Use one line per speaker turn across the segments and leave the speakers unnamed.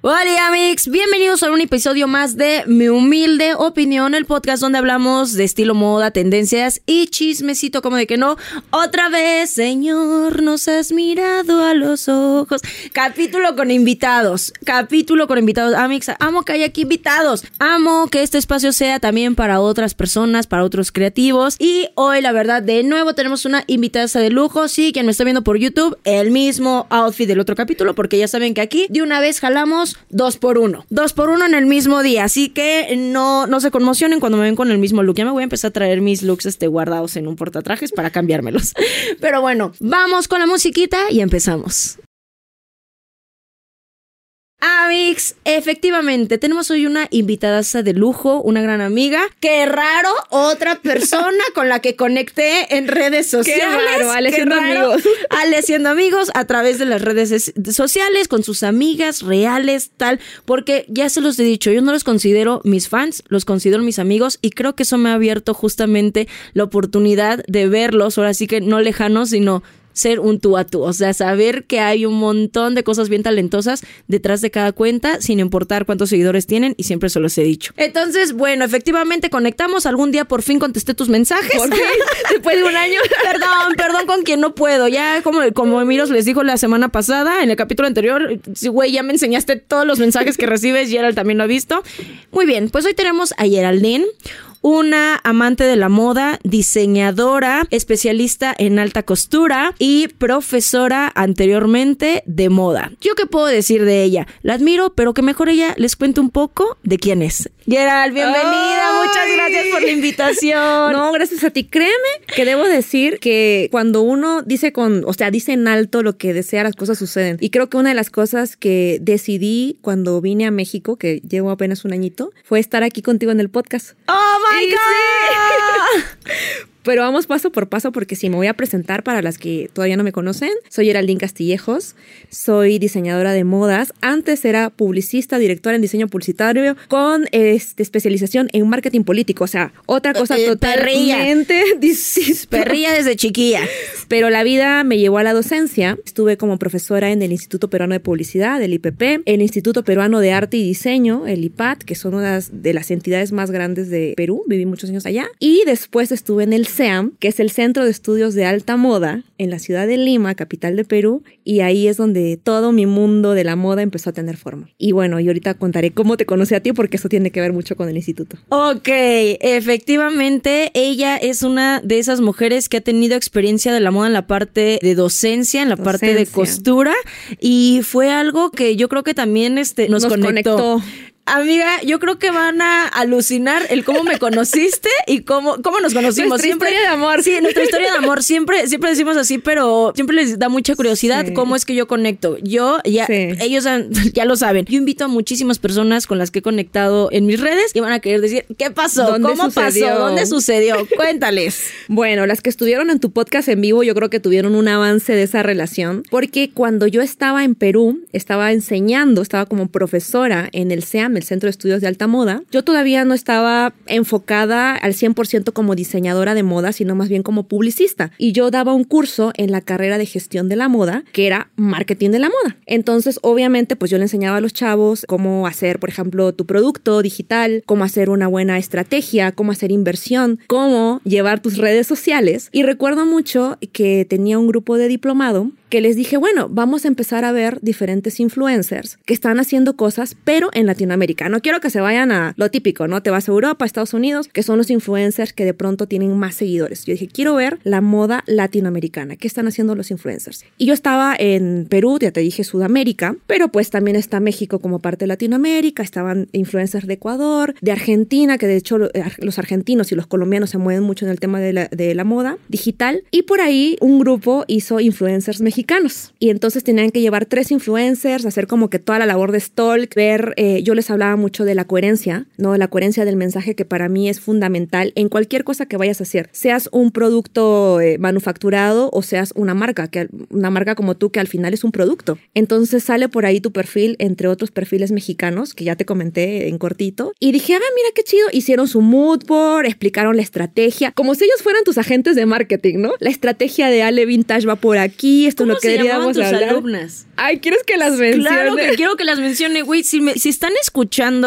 Hola amigos, bienvenidos a un episodio más de Mi Humilde Opinión, el podcast donde hablamos de estilo, moda, tendencias y chismecito como de que no. Otra vez, Señor, nos has mirado a los ojos. Capítulo con invitados, capítulo con invitados. Amigos, amo que haya aquí invitados. Amo que este espacio sea también para otras personas, para otros creativos. Y hoy, la verdad, de nuevo tenemos una invitada de lujo. Sí, quien me está viendo por YouTube, el mismo outfit del otro capítulo, porque ya saben que aquí de una vez jalamos dos por uno. Dos por uno en el mismo día. Así que no, no se conmocionen cuando me ven con el mismo look. Ya me voy a empezar a traer mis looks este, guardados en un portatrajes para cambiármelos. Pero bueno, vamos con la musiquita y empezamos. Amix, efectivamente, tenemos hoy una invitada de lujo, una gran amiga. Qué raro, otra persona con la que conecté en redes sociales.
Qué raro, Ale siendo amigos.
Ale siendo amigos a través de las redes sociales, con sus amigas reales, tal. Porque ya se los he dicho, yo no los considero mis fans, los considero mis amigos y creo que eso me ha abierto justamente la oportunidad de verlos, ahora sí que no lejanos, sino ser un tú a tú. O sea, saber que hay un montón de cosas bien talentosas detrás de cada cuenta, sin importar cuántos seguidores tienen, y siempre se los he dicho. Entonces, bueno, efectivamente conectamos. Algún día por fin contesté tus mensajes.
¿Por Después de un año.
perdón, perdón con quien no puedo. Ya, como, como Miros les dijo la semana pasada, en el capítulo anterior, güey, ya me enseñaste todos los mensajes que recibes. Gerald también lo ha visto. Muy bien, pues hoy tenemos a Geraldine una amante de la moda, diseñadora, especialista en alta costura y profesora anteriormente de moda. ¿Yo qué puedo decir de ella? La admiro, pero que mejor ella les cuente un poco de quién es. Gerald, bienvenida, muchas gracias por la invitación.
No, gracias a ti. Créeme que debo decir que cuando uno dice con, o sea, dice en alto lo que desea, las cosas suceden. Y creo que una de las cosas que decidí cuando vine a México, que llevo apenas un añito, fue estar aquí contigo en el podcast.
¡Oh, my God!
Pero vamos paso por paso porque si me voy a presentar para las que todavía no me conocen, soy Geraldine Castillejos, soy diseñadora de modas. Antes era publicista, directora en diseño publicitario con este, especialización en marketing político, o sea, otra cosa
Eh,
totalmente distinta.
Perrilla desde chiquilla.
Pero la vida me llevó a la docencia. Estuve como profesora en el Instituto Peruano de Publicidad, el IPP, el Instituto Peruano de Arte y Diseño, el IPAT, que son una de las entidades más grandes de Perú. Viví muchos años allá. Y después estuve en el CEAM, que es el Centro de Estudios de Alta Moda, en la ciudad de Lima, capital de Perú. Y ahí es donde todo mi mundo de la moda empezó a tener forma. Y bueno, y ahorita contaré cómo te conocí a ti, porque eso tiene que ver mucho con el instituto.
Ok, efectivamente, ella es una de esas mujeres que ha tenido experiencia de la moda en la parte de docencia, en la parte de costura, y fue algo que yo creo que también este, nos,
Nos
conectó.
conectó.
Amiga, yo creo que van a alucinar el cómo me conociste y cómo, cómo nos conocimos.
Nuestra
siempre,
historia de amor.
Sí, nuestra historia de amor. Siempre, siempre decimos así, pero siempre les da mucha curiosidad
Sí.
cómo es que yo conecto. Yo, ya,
Sí.
ellos han- ya lo saben. Yo invito a muchísimas personas con las que he conectado en mis redes y van a querer decir, ¿qué pasó?
¿Dónde
¿Cómo
sucedió?
pasó? ¿Dónde sucedió? Cuéntales.
Bueno, las que estuvieron en tu podcast en vivo, yo creo que tuvieron un avance de esa relación, porque cuando yo estaba en Perú, estaba enseñando, estaba como profesora en el CEAM, el Centro de Estudios de Alta Moda, yo todavía no estaba enfocada al 100% como diseñadora de moda, sino más bien como publicista. Y yo daba un curso en la carrera de gestión de la moda, que era marketing de la moda. Entonces, obviamente, pues yo le enseñaba a los chavos cómo hacer, por ejemplo, tu producto digital, cómo hacer una buena estrategia, cómo hacer inversión, cómo llevar tus redes sociales. Y recuerdo mucho que tenía un grupo de diplomado que les dije, bueno, vamos a empezar a ver diferentes influencers que están haciendo cosas, pero en Latinoamérica. No quiero que se vayan a lo típico, ¿no? Te vas a Europa, Estados Unidos, que son los influencers que de pronto tienen más seguidores. Yo dije, quiero ver la moda latinoamericana. ¿Qué están haciendo los influencers? Y yo estaba en Perú, ya te dije Sudamérica, pero pues también está México como parte de Latinoamérica, estaban influencers de Ecuador, de Argentina, que de hecho lo- los argentinos y los colombianos se mueven mucho en el tema de la, moda digital. Y por ahí un grupo hizo influencers mexicanos. Y entonces tenían que llevar tres influencers, hacer como que toda la labor de stalk, ver, eh, yo les hablaba hablaba mucho de la coherencia, ¿no? La coherencia del mensaje que para mí es fundamental en cualquier cosa que vayas a hacer. Seas un producto eh, manufacturado o seas una marca, que una marca como tú que al final es un producto. Entonces sale por ahí tu perfil, entre otros perfiles mexicanos, que ya te comenté en cortito. Y dije, ah, mira qué chido. Hicieron su mood board, explicaron la estrategia, como si ellos fueran tus agentes de marketing, ¿no? La estrategia de Ale Vintage va por aquí, esto es lo que queríamos
tus
hablar.
alumnas?
Ay, ¿quieres que las mencione?
Claro que quiero que las mencione, güey. Si, me- si están escuchando,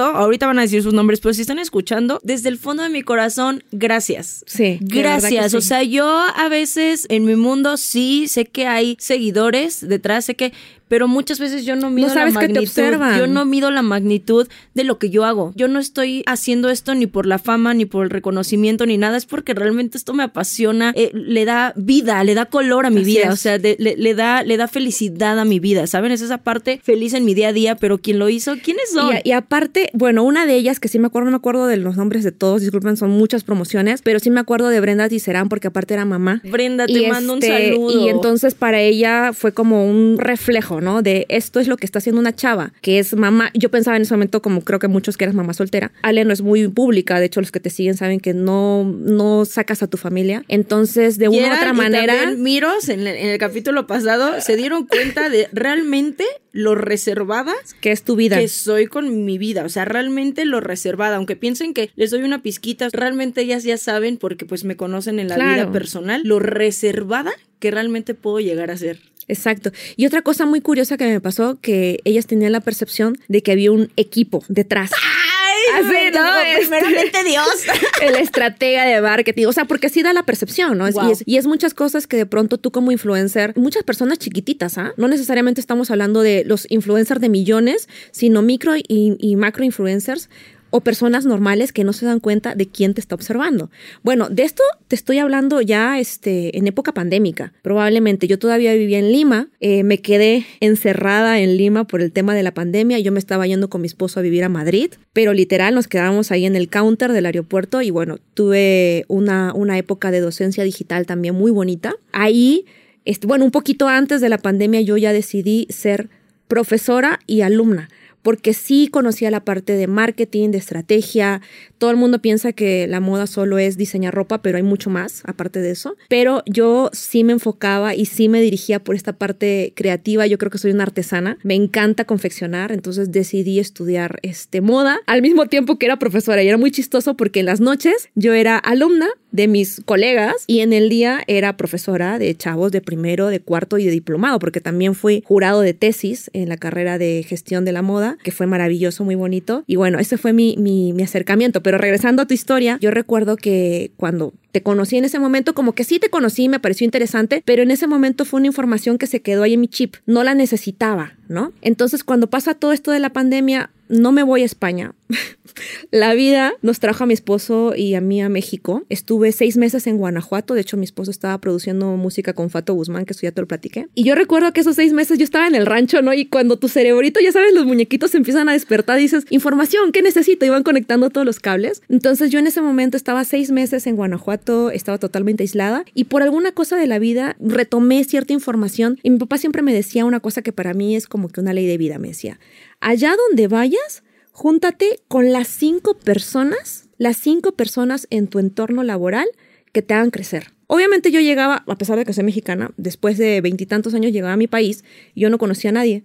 ahorita van a decir sus nombres, pero si están escuchando, desde el fondo de mi corazón, gracias.
Sí,
Gracias.
sí.
O sea, yo a veces en mi mundo sí sé que hay seguidores detrás, sé que. Pero muchas veces yo no mido
sabes
la
que te
magnitud.
observan.
Yo no mido la magnitud de lo que yo hago. Yo no estoy haciendo esto ni por la fama, ni por el reconocimiento, ni nada. Es porque realmente esto me apasiona. eh, le da vida, le da color a mi
Así
vida.
es.
O sea, de- le, le da, le da felicidad a mi vida. ¿Saben? Es esa parte feliz en mi día a día. Pero quien lo hizo, ¿quiénes son?
Y, aparte, bueno, una de ellas que sí me acuerdo, no me acuerdo de los nombres de todos, disculpen, son muchas promociones, pero sí me acuerdo de Brenda Ticerán porque aparte era mamá.
Brenda, te
Y
mando un
este,
saludo.
Y entonces para ella fue como un reflejo, ¿no? De esto es lo que está haciendo una chava, que es mamá. Yo pensaba en ese momento, como creo que muchos que eras mamá soltera. Ale no es muy pública, de hecho los que te siguen saben que no, no sacas a tu familia. Entonces, de una u otra
y
manera...
también Miros, en el, en el capítulo pasado, se dieron cuenta de realmente lo reservada
que es tu vida.
que soy con mi vida. O sea, realmente lo reservada. Aunque piensen que les doy una pizquita, realmente ellas ya saben, porque pues me conocen en la
Claro.
vida personal, lo reservada que realmente puedo llegar a ser.
Exacto. Y otra cosa muy curiosa que me pasó, que ellas tenían la percepción de que había un equipo detrás.
¡Ay!
Así, ¿no? Este-
primeramente Dios.
el estratega de marketing. O sea, porque sí da la percepción, ¿no?
Wow.
Y, es, y es muchas cosas que de pronto tú como influencer, muchas personas chiquititas, ¿ah? No necesariamente estamos hablando de los influencers de millones, sino micro y, y macro influencers o personas normales que no se dan cuenta de quién te está observando. Bueno, de esto te estoy hablando ya este, en época pandémica. Probablemente yo todavía vivía en Lima, eh, me quedé encerrada en Lima por el tema de la pandemia, yo me estaba yendo con mi esposo a vivir a Madrid, pero literal nos quedamos ahí en el counter del aeropuerto y bueno, tuve una, una época de docencia digital también muy bonita. Ahí, este, bueno, un poquito antes de la pandemia yo ya decidí ser profesora y alumna porque sí conocía la parte de marketing, de estrategia. Todo el mundo piensa que la moda solo es diseñar ropa, pero hay mucho más aparte de eso. Pero yo sí me enfocaba y sí me dirigía por esta parte creativa. Yo creo que soy una artesana. Me encanta confeccionar, entonces decidí estudiar este moda al mismo tiempo que era profesora y era muy chistoso porque en las noches yo era alumna de mis colegas y en el día era profesora de chavos de primero, de cuarto y de diplomado, porque también fui jurado de tesis en la carrera de gestión de la moda, que fue maravilloso, muy bonito. Y bueno, ese fue mi, mi, mi acercamiento. Pero regresando a tu historia, yo recuerdo que cuando te conocí en ese momento, como que sí te conocí, me pareció interesante, pero en ese momento fue una información que se quedó ahí en mi chip, no la necesitaba, ¿no? Entonces cuando pasa todo esto de la pandemia, no me voy a España. la vida nos trajo a mi esposo y a mí a México. Estuve seis meses en Guanajuato. De hecho, mi esposo estaba produciendo música con Fato Guzmán, que eso ya te lo platiqué. Y yo recuerdo que esos seis meses yo estaba en el rancho, ¿no? Y cuando tu cerebrito, ya sabes, los muñequitos se empiezan a despertar, dices, información, ¿qué necesito? Y van conectando todos los cables. Entonces yo en ese momento estaba seis meses en Guanajuato, estaba totalmente aislada y por alguna cosa de la vida retomé cierta información y mi papá siempre me decía una cosa que para mí es como que una ley de vida. Me decía, allá donde vayas, júntate con las cinco personas, las cinco personas en tu entorno laboral que te hagan crecer. Obviamente yo llegaba, a pesar de que soy mexicana, después de veintitantos años llegaba a mi país y yo no conocía a nadie.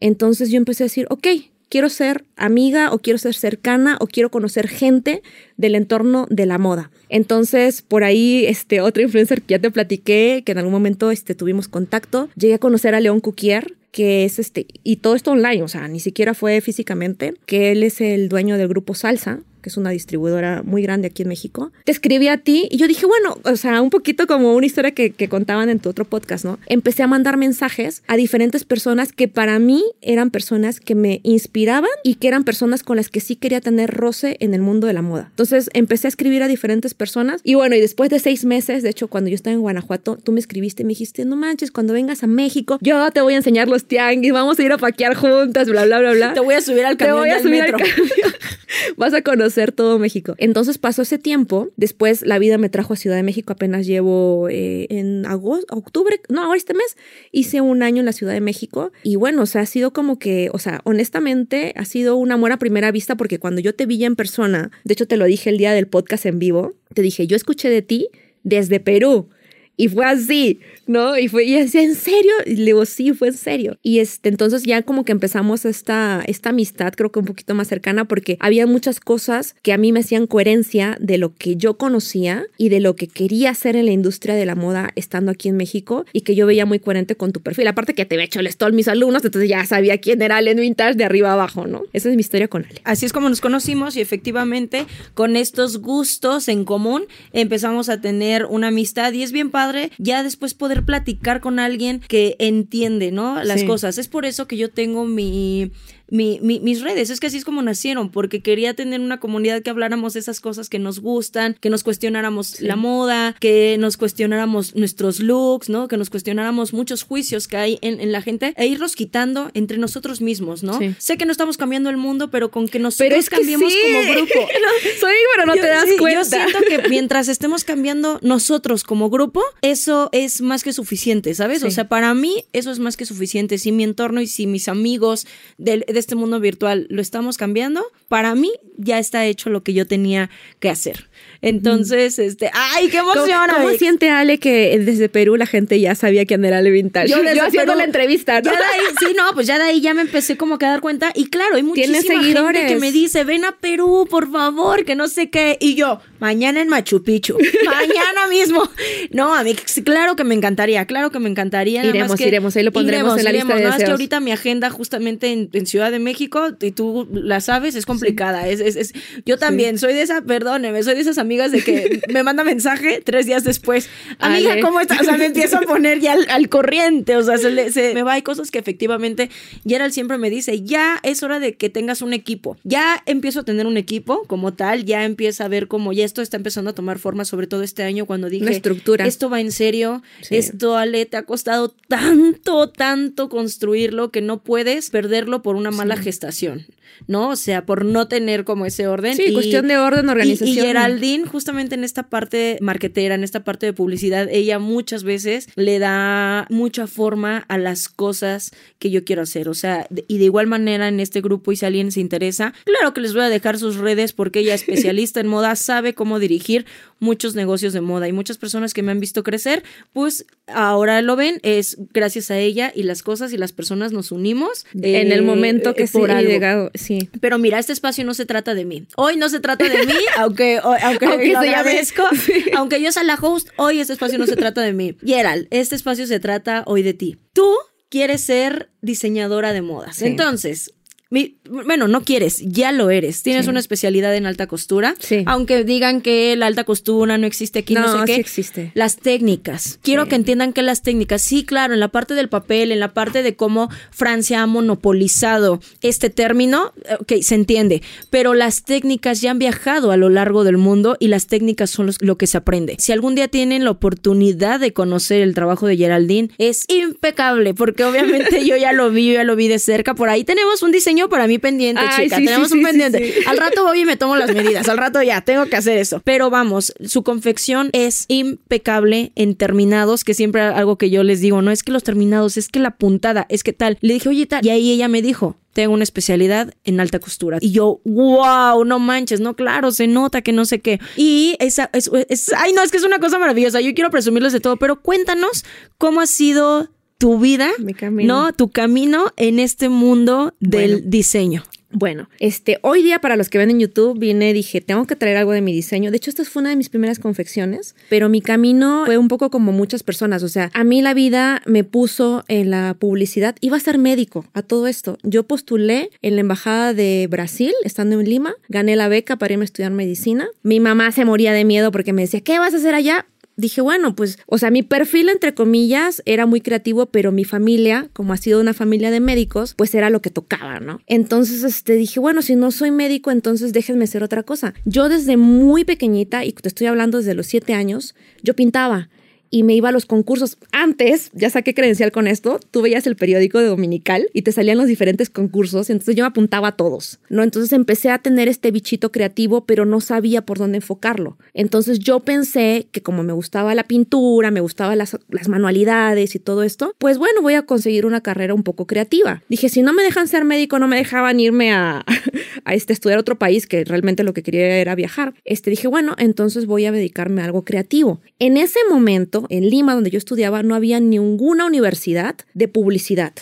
Entonces yo empecé a decir, ok, quiero ser amiga o quiero ser cercana o quiero conocer gente del entorno de la moda. Entonces, por ahí, este otro influencer que ya te platiqué, que en algún momento este, tuvimos contacto, llegué a conocer a León Cuquier, que es este, y todo esto online, o sea, ni siquiera fue físicamente, que él es el dueño del grupo Salsa, que es una distribuidora muy grande aquí en México. Te escribí a ti y yo dije, bueno, o sea, un poquito como una historia que, que contaban en tu otro podcast, ¿no? Empecé a mandar mensajes a diferentes personas que para mí eran personas que me inspiraban y que eran personas con las que sí quería tener roce en el mundo de la moda. Entonces empecé a escribir a diferentes personas y bueno, y después de seis meses, de hecho, cuando yo estaba en Guanajuato, tú me escribiste y me dijiste, no manches, cuando vengas a México, yo te voy a enseñar los tianguis, vamos a ir a paquear juntas, bla, bla, bla, bla.
Te voy a subir al
Te
camión
voy a
del
subir al
metro.
camión. Vas a conocer conocer todo México. Entonces pasó ese tiempo, después la vida me trajo a Ciudad de México, apenas llevo eh, en agosto, octubre, no, ahora este mes, hice un año en la Ciudad de México y bueno, o sea, ha sido como que, o sea, honestamente ha sido un amor a primera vista porque cuando yo te vi ya en persona, de hecho te lo dije el día del podcast en vivo, te dije, yo escuché de ti desde Perú. Y fue así, ¿no? Y fue, y decía, ¿en serio? Y le digo, sí, fue en serio. Y este, entonces ya como que empezamos esta, esta amistad, creo que un poquito más cercana, porque había muchas cosas que a mí me hacían coherencia de lo que yo conocía y de lo que quería hacer en la industria de la moda estando aquí en México y que yo veía muy coherente con tu perfil. Aparte que te había hecho el stall mis alumnos, entonces ya sabía quién era Allen Vintage de arriba abajo, ¿no? Esa es mi historia con Ale.
Así es como nos conocimos y efectivamente con estos gustos en común empezamos a tener una amistad y es bien padre ya después poder platicar con alguien que entiende, ¿no? Las
Sí.
cosas. Es por eso que yo tengo mi, mi- mi- mis redes. Es que así es como nacieron, porque quería tener una comunidad que habláramos de esas cosas que nos gustan, que nos cuestionáramos la moda, que nos cuestionáramos nuestros looks, ¿no? Que nos cuestionáramos muchos juicios que hay en, en la gente e irlos quitando entre nosotros mismos, ¿no?
Sí.
Sé que no estamos cambiando el mundo, pero con que nosotros
Pero es que
cambiemos
sí.
como grupo.
Soy, pero no
Yo-
te das cuenta.
Yo siento que mientras estemos cambiando nosotros como grupo, eso es más que suficiente, ¿sabes? O sea, para mí eso es más que suficiente. Si mi entorno y si mis amigos de, este mundo virtual lo estamos cambiando, para mí ya está hecho lo que yo tenía que hacer. Entonces, este, ¡ay, qué
¿Cómo,
emoción!
cómo siente Ale que desde Perú la gente ya sabía quién era Ale Vintage?
Yo
haciendo
Perú-
la entrevista, ¿no?
Ya de ahí, sí, no, pues ya de ahí ya me empecé como que a dar cuenta. Y claro, hay muchísima
seguidores.
gente que me dice, ven a Perú, por favor, que no sé qué. Y yo, mañana en Machu Picchu. mañana mismo. No, a mí claro que me encantaría, claro que me encantaría.
Iremos,
que-
iremos, ahí lo pondremos en la lista de
Nada más que ahorita mi agenda justamente en, en Ciudad de México, y tú la sabes, es complicada. Es, es, es- yo también soy de esa, perdóneme, soy de esas amigas de que me manda mensaje tres días después. Amiga,
Ale.
¿cómo estás? O sea, me empiezo a poner ya al, al corriente, o sea, se, le- se me va. Hay cosas que efectivamente Gerald siempre me dice, ya es hora de que tengas un equipo. Ya empiezo a tener un equipo como tal, ya empieza a ver cómo ya esto está empezando a tomar forma, sobre todo este año cuando dije,
Una estructura.
esto va en serio,
Sí.
esto Ale te ha costado tanto, tanto construirlo que no puedes perderlo por una mala gestación. ¿No? O sea, por no tener como ese orden.
Sí, cuestión de orden, organización.
Y, y Geraldine, justamente en esta parte marquetera, en esta parte de publicidad, ella muchas veces le da mucha forma a las cosas que yo quiero hacer. O sea, de- y de igual manera en este grupo, y si alguien se interesa, claro que les voy a dejar sus redes porque ella, especialista en moda, sabe cómo dirigir muchos negocios de moda. Y muchas personas que me han visto crecer, pues ahora lo ven, es gracias a ella y las cosas y las personas nos unimos.
en el
eh,
momento que
eh,
sí
por algo.
llegado, sí.
Pero mira, este espacio no se trata de mí. Hoy no se trata de mí, aunque, o- aunque,
Aunque
lo. Aunque yo sea la host, hoy este espacio no se trata de mí. Gerald, este espacio se trata hoy de ti. Tú quieres ser diseñadora de modas.
Sí.
Entonces, mi- bueno, no quieres, ya lo eres. Tienes
Sí.
una especialidad en alta costura.
Sí.
Aunque digan que la alta costura no existe aquí, no,
No,
sé qué.
sí existe.
Las técnicas. Quiero que entiendan que las técnicas, sí, claro, en la parte del papel, en la parte de cómo Francia ha monopolizado este término, eh, ok, se entiende, pero las técnicas ya han viajado a lo largo del mundo y las técnicas son los- lo que se aprende. Si algún día tienen la oportunidad de conocer el trabajo de Geraldine, es impecable, porque obviamente yo ya lo vi, yo ya lo vi de cerca. Por ahí tenemos un diseño para mí pendiente,
Ay,
chica.
sí,
tenemos
sí,
un
sí,
pendiente. Al rato voy y me tomo las medidas. Al rato ya, tengo que hacer eso. Pero vamos, su confección es impecable en terminados, que siempre algo que yo les digo, no es que los terminados, es que la puntada, es que tal. Le dije, oye, tal. Y ahí ella me dijo, tengo una especialidad en alta costura. Y yo, wow, no manches, no, claro, se nota que no sé qué. Y esa, es, es- ay, no, es que es una cosa maravillosa. Yo quiero presumirles de todo, pero cuéntanos cómo ha sido tu vida. ¿no? Tu camino en este mundo del
Bueno.
diseño.
Bueno, este, hoy día para los que ven en YouTube vine, dije, tengo que traer algo de mi diseño. De hecho, esta fue una de mis primeras confecciones, pero mi camino fue un poco como muchas personas. O sea, a mí la vida me puso en la publicidad. Iba a ser médico a todo esto. Yo postulé en la embajada de Brasil, estando en Lima, gané la beca para irme a estudiar medicina. Mi mamá se moría de miedo porque me decía, ¿qué vas a hacer allá? Dije, bueno, pues, o sea, mi perfil, entre comillas, era muy creativo, pero mi familia, como ha sido una familia de médicos, pues era lo que tocaba, ¿no? Entonces, este, dije, bueno, si no soy médico, entonces déjenme hacer otra cosa. Yo desde muy pequeñita, y te estoy hablando desde los siete años, yo pintaba. Y me iba a los concursos. Antes, ya saqué credencial con esto, tú veías el periódico de Dominical y te salían los diferentes concursos, entonces yo me apuntaba a todos, ¿no? Entonces empecé a tener este bichito creativo, pero no sabía por dónde enfocarlo. Entonces yo pensé que como me gustaba la pintura, me gustaban las, las manualidades y todo esto, pues bueno, voy a conseguir una carrera un poco creativa. Dije, si no me dejan ser médico, no me dejaban irme a, a este, estudiar otro país, que realmente lo que quería era viajar. Este, dije, bueno, entonces voy a dedicarme a algo creativo. En ese momento, en Lima, donde yo estudiaba, no había ninguna universidad de publicidad,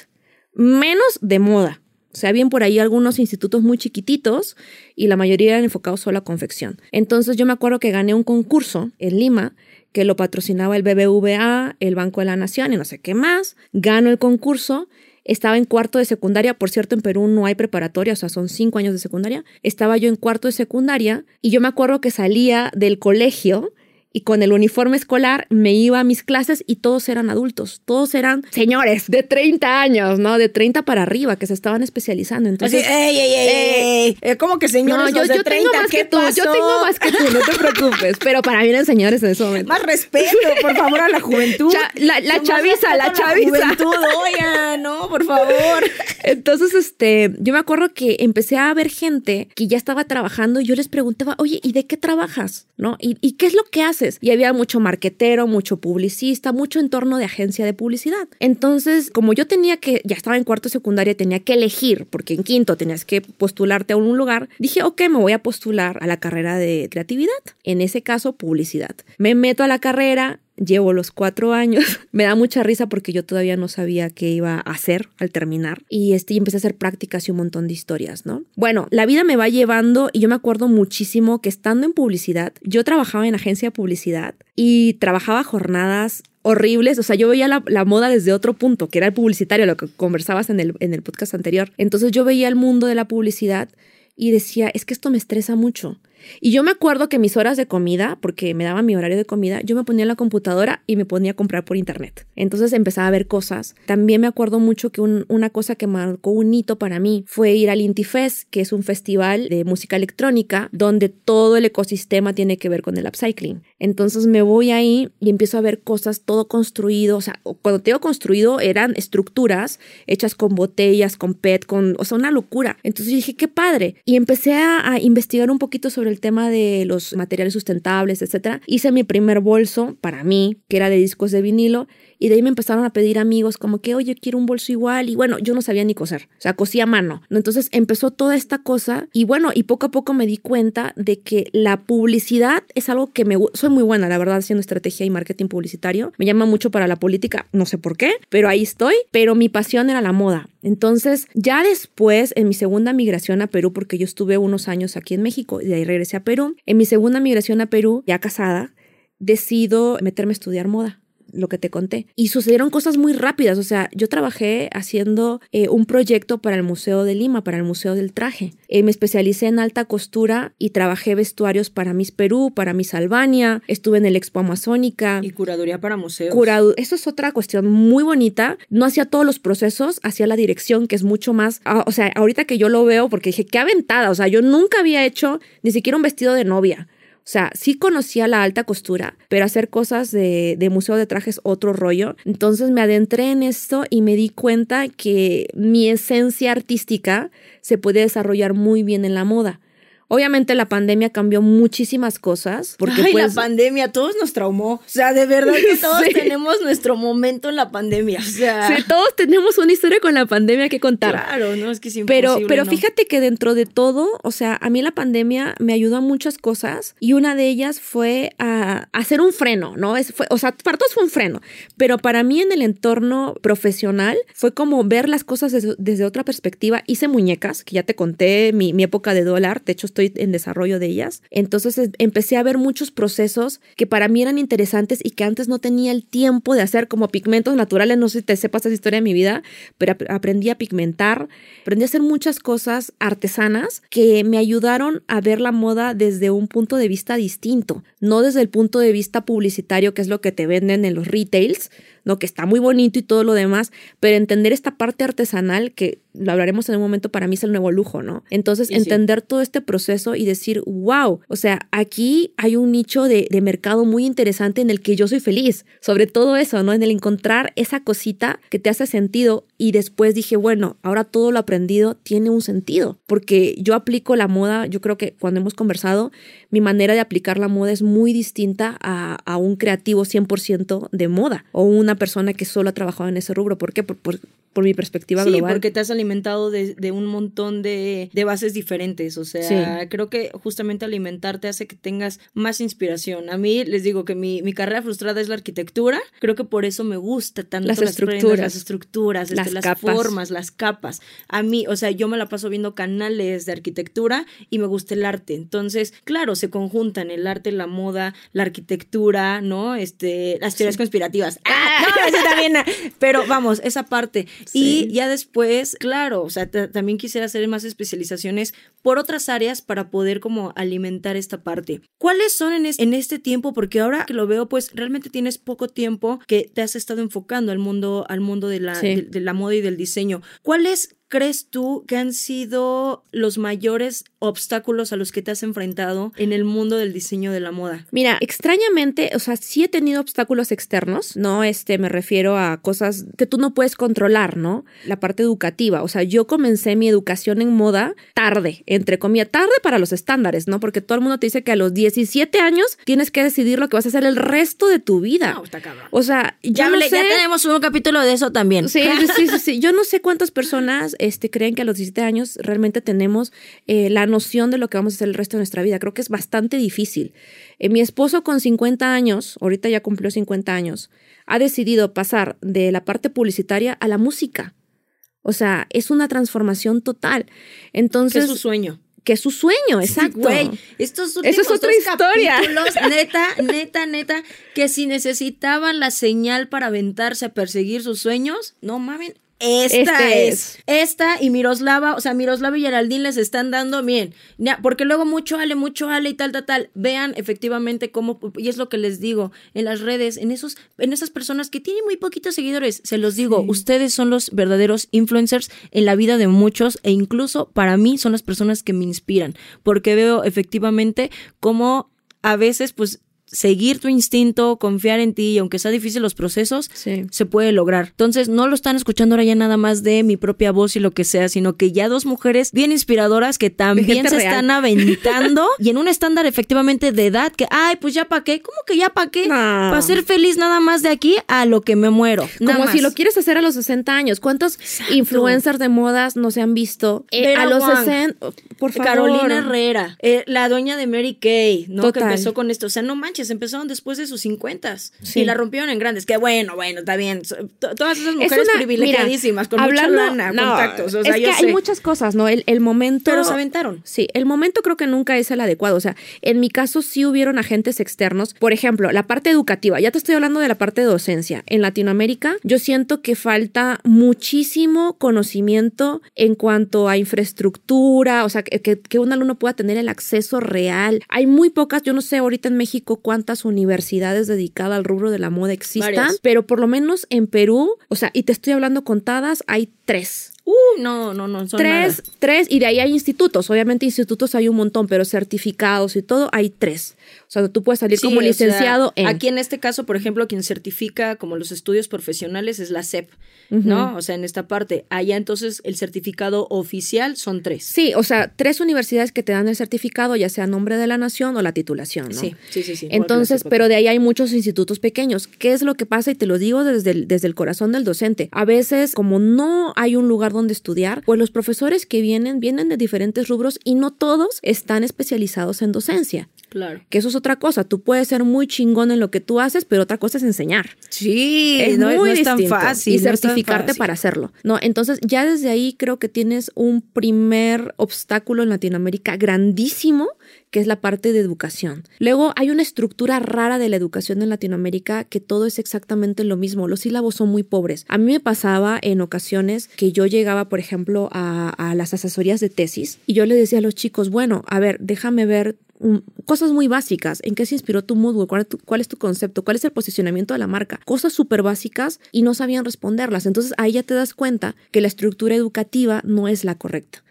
menos de moda. O sea, bien por ahí algunos institutos muy chiquititos y la mayoría eran enfocados solo a confección. Entonces yo me acuerdo que gané un concurso en Lima que lo patrocinaba el BBVA, el Banco de la Nación y no sé qué más. Gano el concurso. Estaba en cuarto de secundaria, por cierto, en Perú no hay preparatoria, o sea, son cinco años de secundaria. Estaba yo en cuarto de secundaria y yo me acuerdo que salía del colegio y con el uniforme escolar me iba a mis clases y todos eran adultos, todos eran señores de 30 años, ¿no? De 30 para arriba que se estaban especializando. Entonces,
Así, ey, ey, ey, ey, ey. ¿Cómo que señores
no, yo,
de
yo
30?
tengo más
¿Qué
que tú, yo tengo más que tú, no te preocupes, pero para mí eran señores en ese momento.
Más respeto, por favor, a la juventud.
Cha- la- la chaviza, la chaviza.
juventud, oiga, no, por favor.
Entonces, este, yo me acuerdo que empecé a ver gente que ya estaba trabajando y yo les preguntaba, oye, ¿y de qué trabajas? ¿No? ¿Y, y qué es lo que haces? Y había mucho marquetero, mucho publicista, mucho entorno de agencia de publicidad. Entonces, como yo tenía que, ya estaba en cuarto secundaria, tenía que elegir, porque en quinto tenías que postularte a un lugar, dije, ok, me voy a postular a la carrera de creatividad. En ese caso, publicidad. Me meto a la carrera, Llevo los cuatro años. Me da mucha risa porque yo todavía no sabía qué iba a hacer al terminar. Y este, empecé a hacer prácticas y un montón de historias, ¿no? Bueno, la vida me va llevando y yo me acuerdo muchísimo que estando en publicidad, yo trabajaba en agencia de publicidad y trabajaba jornadas horribles, o sea, yo veía la, la moda desde otro punto, que era el publicitario, lo que conversabas en el, en el podcast anterior. Entonces yo veía el mundo de la publicidad y decía, es que esto me estresa mucho. Y yo me acuerdo que mis horas de comida, porque me daba mi horario de comida, yo me ponía en la computadora y me ponía a comprar por internet. Entonces empezaba a ver cosas. También me acuerdo mucho que un- una cosa que marcó un hito para mí fue ir al Intifest, que es un festival de música electrónica donde todo el ecosistema tiene que ver con el upcycling. Entonces me voy ahí y empiezo a ver cosas todo construido. O sea, cuando te construido eran estructuras hechas con botellas, con PET, con, o sea, una locura. Entonces dije, qué padre. Y empecé a, a investigar un poquito sobre el tema de los materiales sustentables, etcétera. Hice mi primer bolso para mí, que era de discos de vinilo, y de ahí me empezaron a pedir amigos como que, oye, quiero un bolso igual. Y bueno, yo no sabía ni coser, o sea, cosía a mano. ¿no? Entonces empezó toda esta cosa y bueno, y poco a poco me di cuenta de que la publicidad es algo que me soy muy buena, la verdad, haciendo estrategia y marketing publicitario. Me llama mucho para la política, no sé por qué, pero ahí estoy. Pero mi pasión era la moda. Entonces, ya después, en mi segunda migración a Perú, porque yo estuve unos años aquí en México y de ahí regresé a Perú, en mi segunda migración a Perú, ya casada, decido meterme a estudiar moda lo que te conté. Y sucedieron cosas muy rápidas. O sea, yo trabajé haciendo eh, un proyecto para el Museo de Lima, para el Museo del Traje. Eh, me especialicé en alta costura y trabajé vestuarios para Miss Perú, para Miss Albania. Estuve en el Expo Amazónica.
Y curaduría para museos.
Curado, eso es otra cuestión muy bonita. No hacía todos los procesos, hacía la dirección, que es mucho más. ah, o sea, ahorita que yo lo veo, porque dije, qué aventada. O sea, yo nunca había hecho ni siquiera un vestido de novia. O sea, sí conocía la alta costura, pero hacer cosas de, de museo de trajes otro rollo. Entonces me adentré en esto y me di cuenta que mi esencia artística se puede desarrollar muy bien en la moda. Obviamente la pandemia cambió muchísimas cosas. Porque
Ay,
pues,
la pandemia, a todos nos traumó. O sea, de verdad que todos
Sí.
tenemos nuestro momento en la pandemia. O sea,
Sí, todos tenemos una historia con la pandemia que contar.
claro, no es que es
Pero,
imposible,
pero
¿no?
fíjate que dentro de todo, o sea, a mí la pandemia me ayudó a muchas cosas y una de ellas fue a, a hacer un freno, ¿no? Es, fue, o sea, para todos fue un freno, pero para mí en el entorno profesional fue como ver las cosas desde, desde otra perspectiva. Hice muñecas, que ya te conté mi, mi época de dólar, de hecho estoy en desarrollo de ellas. Entonces es- empecé a ver muchos procesos que para mí eran interesantes y que antes no tenía el tiempo de hacer como pigmentos naturales, no sé si te sepas esa historia de mi vida, pero ap- aprendí a pigmentar, aprendí a hacer muchas cosas artesanas que me ayudaron a ver la moda desde un punto de vista distinto, no desde el punto de vista publicitario, que es lo que te venden en los retails, ¿no? Que está muy bonito y todo lo demás, pero entender esta parte artesanal que lo hablaremos en un momento, para mí es el nuevo lujo, ¿no? Entonces, entender todo este proceso y decir, wow, o sea, aquí hay un nicho de, de, mercado muy interesante en el que yo soy feliz, sobre todo eso, ¿no? En el encontrar esa cosita que te hace sentido y después dije, bueno, ahora todo lo aprendido tiene un sentido, porque yo aplico la moda, yo creo que cuando hemos conversado, mi manera de aplicar la moda es muy distinta a, a un creativo 100% de moda o una persona que solo ha trabajado en ese rubro. ¿Por qué? Por, por mi perspectiva global.
Sí, porque te has alimentado de, de un montón de, de, bases diferentes. O sea, creo que justamente alimentarte hace que tengas más inspiración. A mí les digo que mi, mi carrera frustrada es la arquitectura. Creo que por eso me gusta tanto
las, estructuras,
las estructuras, las, este, las formas, las capas. A mí, o sea, yo me la paso viendo canales de arquitectura y me gusta el arte. Entonces, claro, se conjuntan el arte, la moda, la arquitectura, ¿no? Este, las teorías sí. conspirativas. ¡Ah! No, eso también. Pero vamos, esa parte. Sí. Y ya después, claro, o sea, también quisiera hacer más especializaciones por otras áreas para poder como alimentar esta parte. ¿Cuáles son en, es en este tiempo? Porque ahora que lo veo, pues realmente tienes poco tiempo que te has estado enfocando al mundo, al mundo de la, sí. de, de la moda y del diseño. ¿Cuáles crees tú que han sido los mayores obstáculos a los que te has enfrentado en el mundo del diseño de la moda?
Mira, extrañamente, o sea, sí he tenido obstáculos externos, ¿no? Este, me refiero a cosas que tú no puedes controlar, ¿no? La parte educativa, o sea, yo comencé mi educación en moda tarde, entre comillas, tarde para los estándares, ¿no? Porque todo el mundo te dice que a los 17 años tienes que decidir lo que vas a hacer el resto de tu vida.
No, está cabrón.
O sea,
ya,
no
le,
sé...
ya tenemos un capítulo de eso también.
Sí, sí, sí, sí. Yo no sé cuántas personas este, creen que a los 17 años realmente tenemos eh, la noción de lo que vamos a hacer el resto de nuestra vida. Creo que es bastante difícil. Eh, mi esposo con 50 años, ahorita ya cumplió 50 años, ha decidido pasar de la parte publicitaria a la música. O sea, es una transformación total. Entonces...
es su sueño
que es su sueño, exacto.
Güey, estos últimos
Esa es otra historia.
neta, neta, neta, que si necesitaban la señal para aventarse a perseguir sus sueños, no mamen, esta este es. es. Esta y Miroslava, o sea, Miroslava y Geraldine les están dando bien. Porque luego mucho Ale, mucho Ale y tal, tal, tal. Vean efectivamente cómo, y es lo que les digo, en las redes, en esos, en esas personas que tienen muy poquitos seguidores, se los digo, sí. ustedes son los verdaderos influencers en la vida de muchos e incluso para mí son las personas que me inspiran. Porque veo efectivamente cómo a veces, pues, seguir tu instinto, confiar en ti y aunque sea difícil los procesos,
sí.
se puede lograr. Entonces, no lo están escuchando ahora ya nada más de mi propia voz y lo que sea, sino que ya dos mujeres bien inspiradoras que también se real. están aventando y en un estándar efectivamente de edad que, ay, pues ya pa' qué, ¿cómo que ya pa' qué?
No.
Para ser feliz nada más de aquí a lo que me muero.
Como
más.
si lo quieres hacer a los 60 años. ¿Cuántos Exacto. influencers de modas no se han visto eh, a los Wang, 60? Por favor.
Carolina Herrera, eh, la dueña de Mary Kay, ¿no? Total. Que empezó con esto. O sea, no manches, empezaron después de sus 50 sí. y la rompieron en grandes. Que bueno, bueno, está bien. Todas esas mujeres una, privilegiadísimas, mira, con
hablando,
mucha lana,
no,
contactos. O sea,
es que
yo
hay
sé.
muchas cosas, ¿no? El, el, momento.
Pero se aventaron.
Sí, el momento creo que nunca es el adecuado. O sea, en mi caso sí hubieron agentes externos. Por ejemplo, la parte educativa. Ya te estoy hablando de la parte de docencia. En Latinoamérica, yo siento que falta muchísimo conocimiento en cuanto a infraestructura, o sea, que, que un alumno pueda tener el acceso real. Hay muy pocas, yo no sé ahorita en México cuántas universidades dedicadas al rubro de la moda existan,
Varias.
pero por lo menos en Perú, o sea, y te estoy hablando contadas, hay tres.
Uh, no, no, no. Son
tres, tres, y de ahí hay institutos. Obviamente, institutos hay un montón, pero certificados y todo, hay tres. O sea, tú puedes salir
Sí,
como
o
licenciado
sea,
en.
Aquí en este caso, por ejemplo, quien certifica como los estudios profesionales es la SEP, ¿no? O sea, en esta parte. Allá entonces el certificado oficial son tres.
Sí, o sea, tres universidades que te dan el certificado, ya sea nombre de la nación o la titulación, ¿no?
Sí, sí, sí. sí.
Entonces, pero de ahí hay muchos institutos pequeños. ¿Qué es lo que pasa? Y te lo digo desde el, desde el corazón del docente. A veces, como no hay un lugar donde estudiar, pues los profesores que vienen, vienen de diferentes rubros y no todos están especializados en docencia.
Claro.
Que eso es otra cosa. Tú puedes ser muy chingón en lo que tú haces, pero otra cosa es enseñar.
Sí,
es
no,
muy
no es tan fácil.
Y
no
certificarte
fácil.
para hacerlo. No, entonces ya desde ahí creo que tienes un primer obstáculo en Latinoamérica grandísimo, que es la parte de educación. Luego hay una estructura rara de la educación en Latinoamérica que todo es exactamente lo mismo. Los sílabos son muy pobres. A mí me pasaba en ocasiones que yo llegaba, por ejemplo, a, a las asesorías de tesis y yo le decía a los chicos, bueno, a ver, déjame ver cosas muy básicas. ¿En qué se inspiró tu mood? ¿Cuál, ¿Cuál, es tu concepto? ¿Cuál es el posicionamiento de la marca? Cosas súper básicas y no sabían responderlas. Entonces ahí ya te das cuenta que la estructura educativa no es la correcta.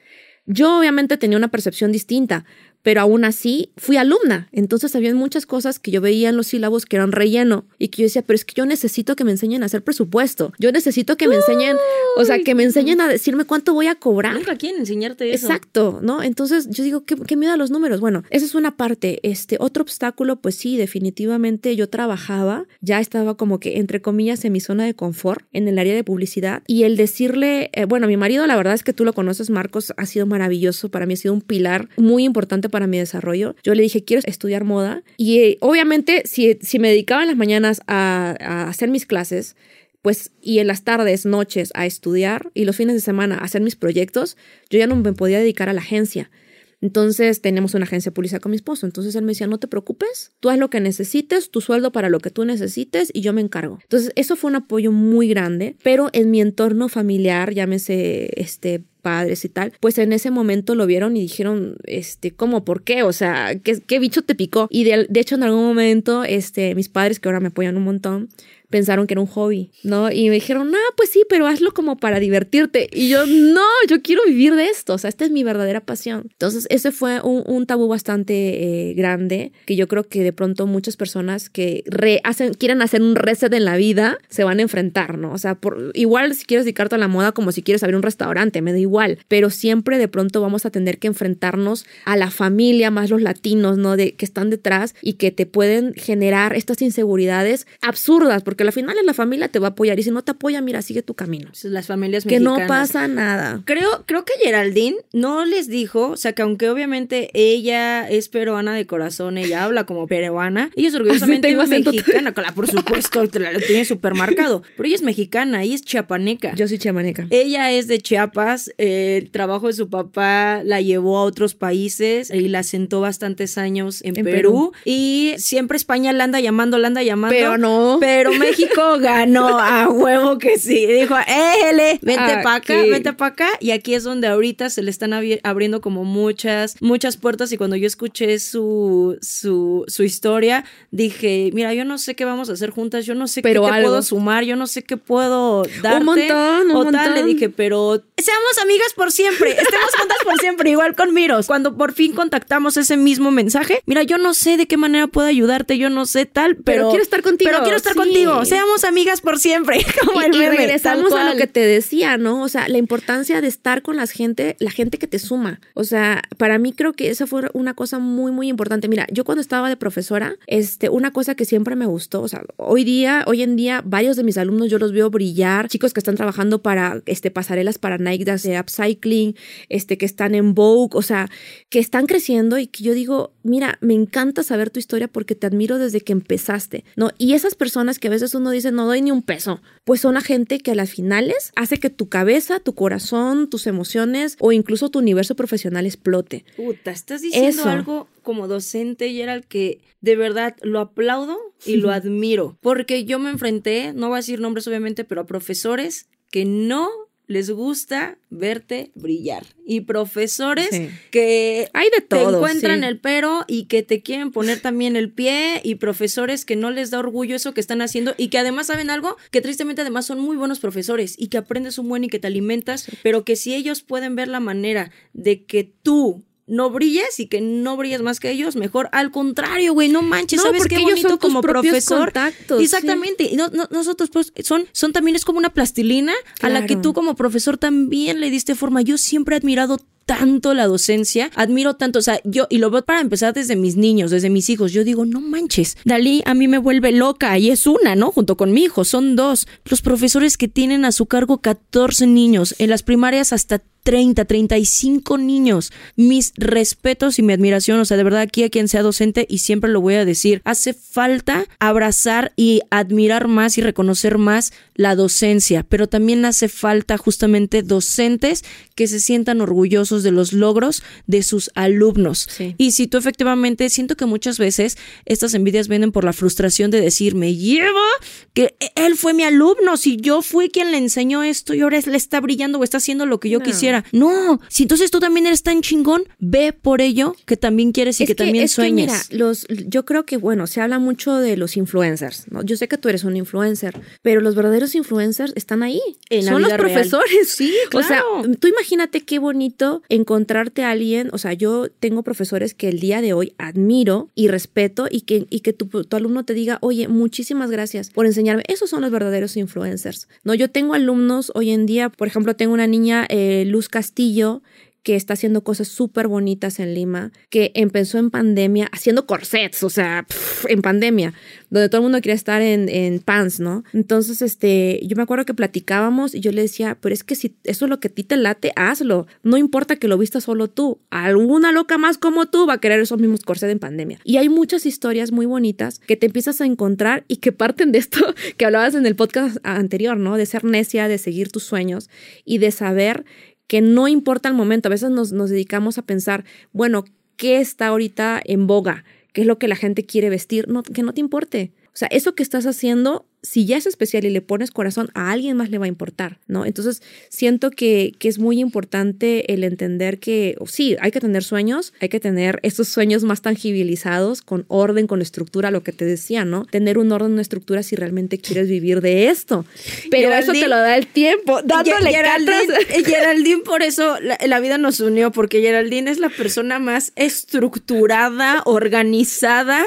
Yo obviamente tenía una percepción distinta, pero aún así fui alumna. Entonces había muchas cosas que yo veía en los sílabos que eran relleno y que yo decía, pero es que yo necesito que me enseñen a hacer presupuesto. Yo necesito que me enseñen, o sea, que me enseñen a decirme cuánto voy a cobrar.
Nunca quieren enseñarte eso.
Exacto, ¿no? Entonces yo digo, ¿qué, qué miedo a los números? Bueno, esa es una parte. Este otro obstáculo, pues sí, definitivamente yo trabajaba, ya estaba como que entre comillas en mi zona de confort en el área de publicidad y el decirle, eh, bueno, mi marido, la verdad es que tú lo conoces, Marcos, ha sido maravilloso, para mí ha sido un pilar muy importante para mi desarrollo. Yo le dije, quiero estudiar moda. Y eh, obviamente, si, si me dedicaba en las mañanas a, hacer mis clases, pues y en las tardes, noches a estudiar y los fines de semana a hacer mis proyectos, yo ya no me podía dedicar a la agencia. Entonces tenemos una agencia de publicidad con mi esposo. Entonces él me decía, no te preocupes, tú haz lo que necesites, tu sueldo para lo que tú necesites y yo me encargo. Entonces eso fue un apoyo muy grande, pero en mi entorno familiar, llámese este padres y tal, pues en ese momento lo vieron y dijeron, este, ¿cómo? ¿Por qué? O sea, ¿qué, qué bicho te picó? Y de, de hecho en algún momento, este, mis padres, que ahora me apoyan un montón, pensaron que era un hobby, ¿no? Y me dijeron, ah, pues sí, pero hazlo como para divertirte. Y yo, no, yo quiero vivir de esto, o sea, esta es mi verdadera pasión. Entonces, ese fue un, un tabú bastante eh, grande, que yo creo que de pronto muchas personas que re hacen, quieren hacer un reset en la vida, se van a enfrentar, ¿no? O sea, por, igual si quieres dedicarte a la moda como si quieres abrir un restaurante, me da igual, pero siempre de pronto vamos a tener que enfrentarnos a la familia, más los latinos, ¿no? De, que están detrás y que te pueden generar estas inseguridades absurdas, porque al final la familia te va a apoyar y si no te apoya, mira, sigue tu camino.
Las familias
Que
mexicanas.
no pasa nada.
Creo, creo que Geraldine no les dijo, o sea, que aunque obviamente ella es peruana de corazón, ella habla como peruana, ella es orgullosamente mexicana, claro, por supuesto, la- tiene súper marcado, pero ella es mexicana, ella es chiapaneca.
Yo soy chamaneca.
Ella es de Chiapas, eh, el trabajo de su papá la llevó a otros países y la sentó bastantes años en,
En
Perú,
Perú.
y siempre España la anda llamando, la anda llamando.
Pero no.
Pero México ganó a huevo que sí. Dijo, éjele, vente para acá, vente para acá. Y aquí es donde ahorita se le están abri- abriendo como muchas, muchas puertas. Y cuando yo escuché su, su, su historia, dije, mira, yo no sé qué vamos a hacer juntas, yo no sé
Pero
qué te
algo.
puedo sumar, yo no sé qué puedo darte.
montón, un
o tal, le dije, pero seamos amigas por siempre, estemos juntas por siempre, igual con Miros. Cuando por fin contactamos ese mismo mensaje, mira, yo no sé de qué manera puedo ayudarte, yo no sé tal, pero,
Pero quiero estar contigo,
Pero quiero estar
sí.
contigo, seamos amigas por siempre. Como
Y,
el
y
meme,
regresamos
tal
a lo que te decía, ¿no? O sea, la importancia de estar con la gente, la gente que te suma. O sea, para mí creo que esa fue una cosa muy, muy importante. Mira, yo cuando estaba de profesora, este, una cosa que siempre me gustó, o sea, hoy día, hoy en día, varios de mis alumnos yo los veo brillar, chicos que están trabajando para, este, pasarelas para Nike de upcycling, este, que están en Vogue, o sea, que están creciendo y que yo digo, mira, me encanta saber tu historia porque te admiro desde que empezaste, ¿no? Y esas personas que a veces uno dice, no doy ni un peso, pues son la gente que a las finales hace que tu cabeza, tu corazón, tus emociones o incluso tu universo profesional explote.
Puta, estás diciendo
Eso.
algo como docente, Gerald, que de verdad lo aplaudo y lo admiro. Porque yo me enfrenté, no voy a decir nombres obviamente, pero a profesores que no les gusta verte brillar. Y profesores
Sí.
que
Hay de
te
todo.
encuentran
sí.
el pero y que te quieren poner también el pie y profesores que no les da orgullo eso que están haciendo y que además saben algo que tristemente además son muy buenos profesores y que aprendes un buen y que te alimentas, pero que si ellos pueden ver la manera de que tú no brilles y que no brilles más que ellos, mejor al contrario, güey, no manches,
No,
¿sabes
porque
qué
ellos
bonito
son
como profesor?
contactos, sí.
Exactamente, y no- no- nosotros pues son son también es como una plastilina a la que tú como profesor también le diste forma. Yo siempre he admirado tanto la docencia, admiro tanto, o sea, yo, y lo veo para empezar desde mis niños, desde mis hijos, yo digo, no manches, Dalí a mí me vuelve loca, y es una, ¿no? Junto con mi hijo, son dos. Los profesores que tienen a su cargo 14 niños, en las primarias hasta 30, 35 niños. Mis respetos y mi admiración, o sea, de verdad aquí a quien sea docente y siempre lo voy a decir, hace falta abrazar y admirar más y reconocer más la docencia, pero también hace falta justamente docentes que se sientan orgullosos orgullosos de los logros de sus alumnos.
Sí.
Y si tú efectivamente, siento que muchas veces estas envidias vienen por la frustración de decir, me lleva que él fue mi alumno, si yo fui quien le enseñó esto y ahora le está brillando o está haciendo lo que yo
No.
quisiera. No, si entonces tú también eres tan chingón, ve por ello que también quieres y
Es
que, también
es que,
sueñes.
mira, los, yo creo que, bueno, se habla mucho de los influencers, ¿no? Yo sé que tú eres un influencer, pero los verdaderos influencers están ahí.
En la
Son los
vida real.
profesores.
Sí,
O sea,
claro.
tú imagínate qué bonito encontrarte a alguien, o sea, yo tengo profesores que el día de hoy admiro y respeto y que, y que tu, tu alumno te diga, oye, muchísimas gracias por enseñarme. Esos son los verdaderos influencers. No, yo tengo alumnos hoy en día, por ejemplo, tengo una niña, eh, Luz Castillo, que está haciendo cosas súper bonitas en Lima, que empezó en pandemia haciendo corsets, o sea, en pandemia, donde todo el mundo quería estar en, en pants, ¿no? Entonces, este, yo me acuerdo que platicábamos y yo le decía, pero es que si eso es lo que a ti te late, hazlo. No importa que lo vistas solo tú. Alguna loca más como tú va a querer esos mismos corsets en pandemia. Y hay muchas historias muy bonitas que te empiezas a encontrar y que parten de esto que hablabas en el podcast anterior, ¿no? De ser necia, de seguir tus sueños y de saber que no importa el momento. A veces nos, nos dedicamos a pensar, bueno, ¿qué está ahorita en boga? ¿Qué es lo que la gente quiere vestir? No, que no te importe. O sea, eso que estás haciendo, si ya es especial y le pones corazón, a alguien más le va a importar, ¿no? Entonces, siento que, que es muy importante el entender que, oh, sí, hay que tener sueños, hay que tener esos sueños más tangibilizados, con orden, con estructura, lo que te decía, ¿no? Tener un orden, una estructura si realmente quieres vivir de esto. Pero eso te lo da el tiempo, dándole
Geraldine, eh, Geraldine, por eso la, la vida nos unió, porque Geraldine es la persona más estructurada, organizada.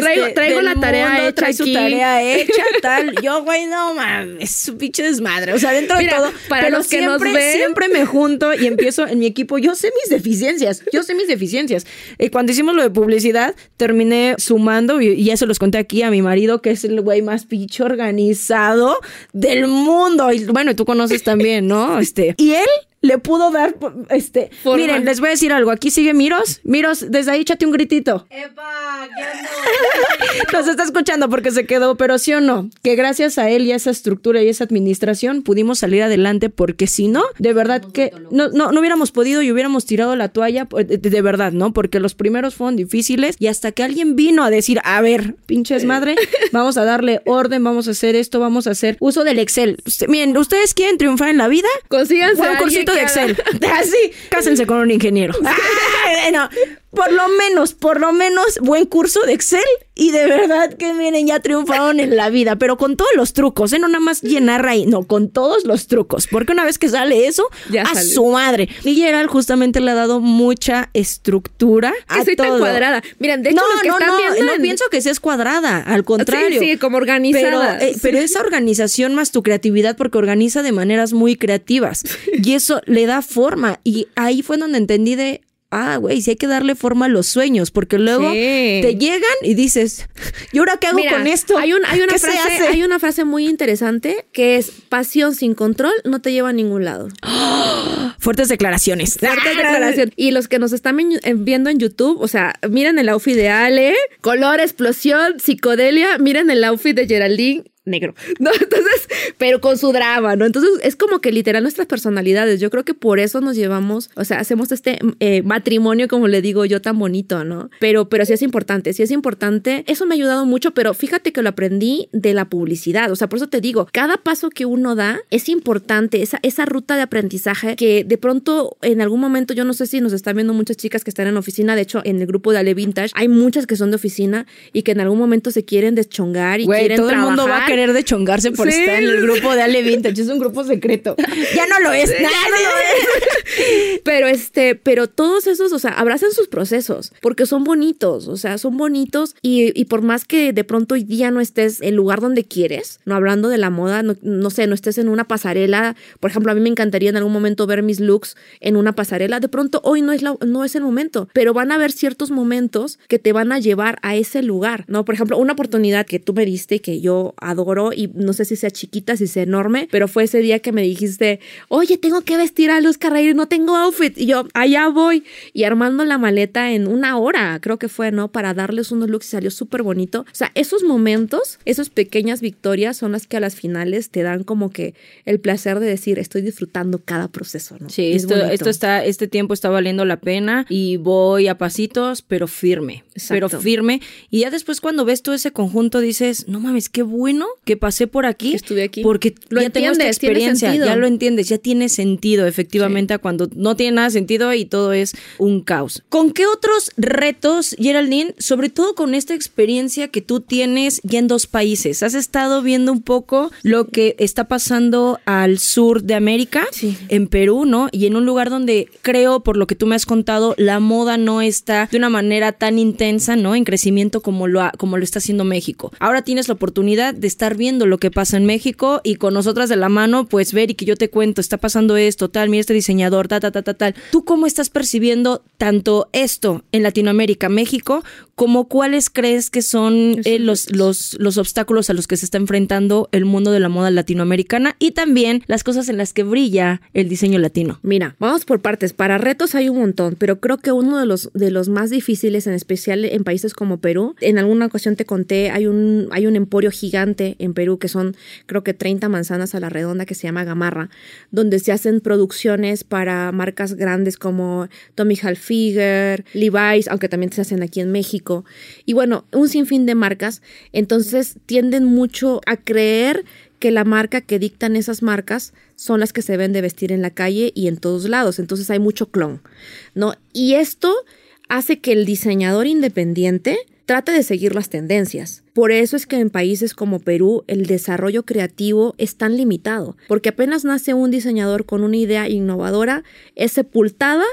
Traigo- traigo la tarea hecha
trae su tarea hecha, Yo, güey, no mames, es su pinche desmadre. O sea, dentro
Mira,
de todo.
para
pero
los que nos
siempre,
ven-
siempre me junto y empiezo en mi equipo. Yo sé mis deficiencias, yo sé mis deficiencias. Eh, cuando hicimos lo de publicidad, terminé sumando y, y ya se los conté aquí a mi marido, que es el güey más pinche organizado del mundo. Y bueno, tú conoces también, ¿no? Este, y él le pudo dar, este,
Forma.
miren, les voy a decir algo. Aquí sigue Miros. Miros, desde ahí échate un gritito.
¡Epa! ¡Ya no!
Nos está escuchando porque se quedó, pero sí o no, que gracias a él y a esa estructura y esa administración pudimos salir adelante porque si no, de verdad que no, no, no hubiéramos podido y hubiéramos tirado la toalla, pues, de, de verdad, ¿no? Porque los primeros fueron difíciles y hasta que alguien vino a decir, a ver, pinches madre, vamos a darle orden, vamos a hacer esto, vamos a hacer uso del Excel. Miren, ¿ustedes quieren triunfar en la vida?
Consíganse
Un
a alguien
de Excel. Así, cásense con un ingeniero. Ah, bueno, por lo menos, por lo menos, buen curso de Excel. Y de verdad que miren, ya triunfaron en la vida, pero con todos los trucos, ¿eh? No nada más llenar ahí, no, con todos los trucos. Porque una vez que sale eso,
Ya
a
sale.
su madre. Y Gerald justamente le ha dado mucha estructura
Que
a
soy tan
todo.
cuadrada. Miren, de hecho,
no,
los que
no,
están
no,
viendo
no
en-
pienso que seas cuadrada, al contrario.
Sí, sí, como organizada.
Pero, eh, pero esa organización más tu creatividad, porque organiza de maneras muy creativas. Y eso le da forma. Y ahí fue donde entendí de. Ah, güey, sí hay que darle forma a los sueños, porque luego
Sí.
te llegan y dices, ¿y ahora qué hago
Mira,
con esto?
Hay, un- hay una
¿Qué se
frase, hay una frase muy interesante que es pasión sin control no te lleva a ningún lado.
Fuertes declaraciones.
Fuerte declaración. Y los que nos están eh, viendo en YouTube, o sea, miren el outfit de Ale, color, explosión, psicodelia, miren el outfit de Geraldine. Negro, ¿no? Entonces, pero con su drama, ¿no? Entonces, es como que literal nuestras personalidades. Yo creo que por eso nos llevamos, o sea, hacemos este eh, matrimonio, como le digo yo, tan bonito, ¿no? Pero, pero sí es importante, sí es importante. Eso me ha ayudado mucho, pero fíjate que lo aprendí de la publicidad. O sea, por eso te digo, cada paso que uno da es importante, esa, esa ruta de aprendizaje que de pronto en algún momento, yo no sé si nos están viendo muchas chicas que están en oficina, de hecho en el grupo de Ale Vintage hay muchas que son de oficina y que en algún momento se quieren deschongar y
Güey,
quieren
todo el mundo va a. querer de chongarse por
Sí.
estar en el grupo de Ale Vintage. Es un grupo secreto. Ya no lo es.
No lo es. pero este, pero todos esos, o sea, abracen sus procesos, porque son bonitos, o sea, son bonitos y, y por más que de pronto hoy día no estés en el lugar donde quieres, no hablando de la moda, no, no sé, no estés en una pasarela, por ejemplo, a mí me encantaría en algún momento ver mis looks en una pasarela, de pronto hoy no es, la, no es el momento, pero van a haber ciertos momentos que te van a llevar a ese lugar, ¿no? Por ejemplo, una oportunidad que tú me diste que yo adoro logró y no sé si sea chiquita, si sea enorme, pero fue ese día que me dijiste, oye, tengo que vestir a Luz Carreiro, no tengo outfit. Y yo, allá voy. Y armando la maleta en una hora, creo que fue, ¿no? Para darles unos looks y salió súper bonito. O sea, esos momentos, esas pequeñas victorias son las que a las finales te dan como que el placer de decir, estoy disfrutando cada proceso, ¿no?
Sí, esto, esto está, este tiempo está valiendo la pena y voy a pasitos, pero firme. Pero firme. Y ya después cuando ves todo ese conjunto dices, no mames, qué bueno que pasé por aquí.
estuve aquí.
Porque lo ya tengo esta experiencia, ya lo entiendes, ya tiene sentido efectivamente cuando no tiene nada sentido y todo es un caos. ¿Con qué otros retos, Geraldine, sobre todo con esta experiencia que tú tienes ya en dos países? ¿Has estado viendo un poco lo que está pasando al sur de América, en Perú, ¿no? Y en un lugar donde creo, por lo que tú me has contado, la moda no está de una manera tan intensa, ¿no? En crecimiento como lo, como lo está haciendo México. Ahora tienes la oportunidad de estar viendo lo que pasa en México y con nosotras de la mano, pues ver y que yo te cuento, está pasando esto, tal, mira este diseñador, ta, ta, ta, ta, tal. ¿Tú cómo estás percibiendo tanto esto en Latinoamérica, México, como cuáles crees que son eh, los, los, los obstáculos a los que se está enfrentando el mundo de la moda latinoamericana y también las cosas en las que brilla el diseño latino?
Mira, vamos por partes. Para retos hay un montón, pero creo que uno de los, de los más difíciles, en especial en países como Perú, en alguna ocasión te conté, hay un, hay un emporio gigante en Perú que son creo que 30 manzanas a la redonda que se llama Gamarra, donde se hacen producciones para marcas grandes como Tommy Hilfiger, Levi's, aunque también se hacen aquí en México. Y bueno, un sinfín de marcas. Entonces tienden mucho a creer que la marca que dictan esas marcas son las que se ven de vestir en la calle y en todos lados. Entonces hay mucho clon, ¿no? Y esto hace que el diseñador independiente trate de seguir las tendencias. Por eso es que en países como Perú el desarrollo creativo es tan limitado, porque apenas nace un diseñador con una idea innovadora, es sepultada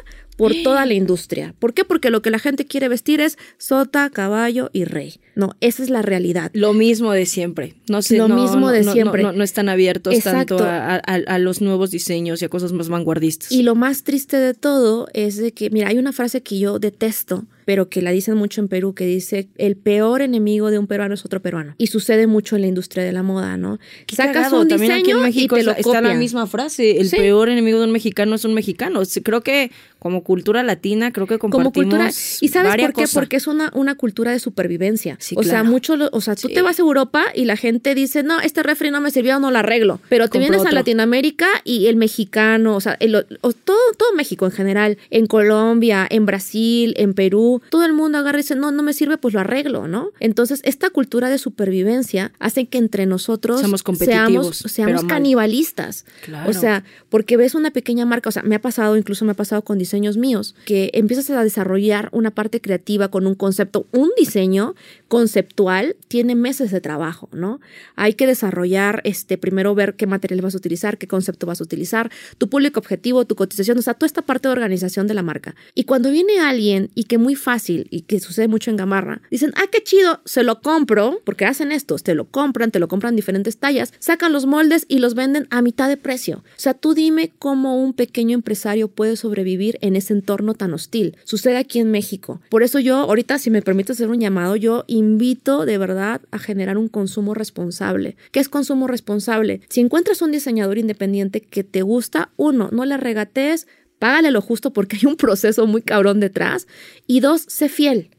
por toda la industria. ¿Por qué? Porque lo que la gente quiere vestir es sota, caballo y rey. No, esa es la realidad.
Lo mismo de siempre. No sé,
lo mismo de siempre.
No, están abiertos tanto a, los nuevos diseños y a cosas más vanguardistas.
Y lo más triste de todo es de que, mira, hay una frase que yo detesto, pero que la dicen mucho en Perú, que dice, el peor enemigo de un peruano es otro peruano. Y sucede mucho en la industria de la moda, ¿no?
Sacas un También aquí en México y te lo está la misma frase, el peor enemigo de un mexicano es un mexicano. Creo que como cultura latina, creo que compartimos como cultura,
¿Y sabes por qué? Porque es una, una cultura de supervivencia. O sea, mucho, o sea, tú te vas a Europa y la gente dice, no, este refri no me sirvió, no lo arreglo. Pero te vienes a Latinoamérica y el mexicano, o sea, todo, todo México en general, en Colombia, en Brasil, en Perú, todo el mundo agarra y dice, no, no me sirve, pues lo arreglo, ¿no? Entonces, esta cultura de supervivencia hace que entre nosotros
seamos,
seamos, canibalistas. O sea, porque ves una pequeña marca, o sea, me ha pasado, incluso me ha pasado con diseños míos, que empiezas a desarrollar una parte creativa con un concepto, un diseño conceptual tiene meses de trabajo, ¿no? Hay que desarrollar, este, primero ver qué material vas a utilizar, qué concepto vas a utilizar, tu público objetivo, tu cotización, o sea, toda esta parte de organización de la marca. Y cuando viene alguien y que muy fácil y que sucede mucho en Gamarra, dicen, ah, qué chido, se lo compro, porque hacen esto, te lo compran, te lo compran diferentes tallas, sacan los moldes y los venden a mitad de precio. O sea, tú dime cómo un pequeño empresario puede sobrevivir en ese entorno tan hostil. Sucede aquí en México. Por eso yo, ahorita, si me permite hacer un llamado, yo invito de verdad a generar un consumo responsable. ¿Qué es consumo responsable? Si encuentras un diseñador independiente que te gusta, uno, no le regatees, págale lo justo porque hay un proceso muy cabrón detrás. Y dos, sé fiel.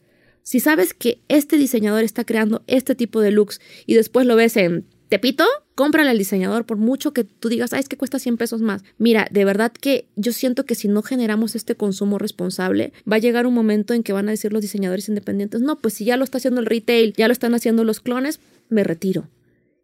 Si sabes que este diseñador está creando este tipo de looks y después lo ves en Tepito, cómprale al diseñador por mucho que tú digas, ay, es que cuesta 100 pesos más. Mira, de verdad que yo siento que si no generamos este consumo responsable, va a llegar un momento en que van a decir los diseñadores independientes, no, pues si ya lo está haciendo el retail, ya lo están haciendo los clones, me retiro.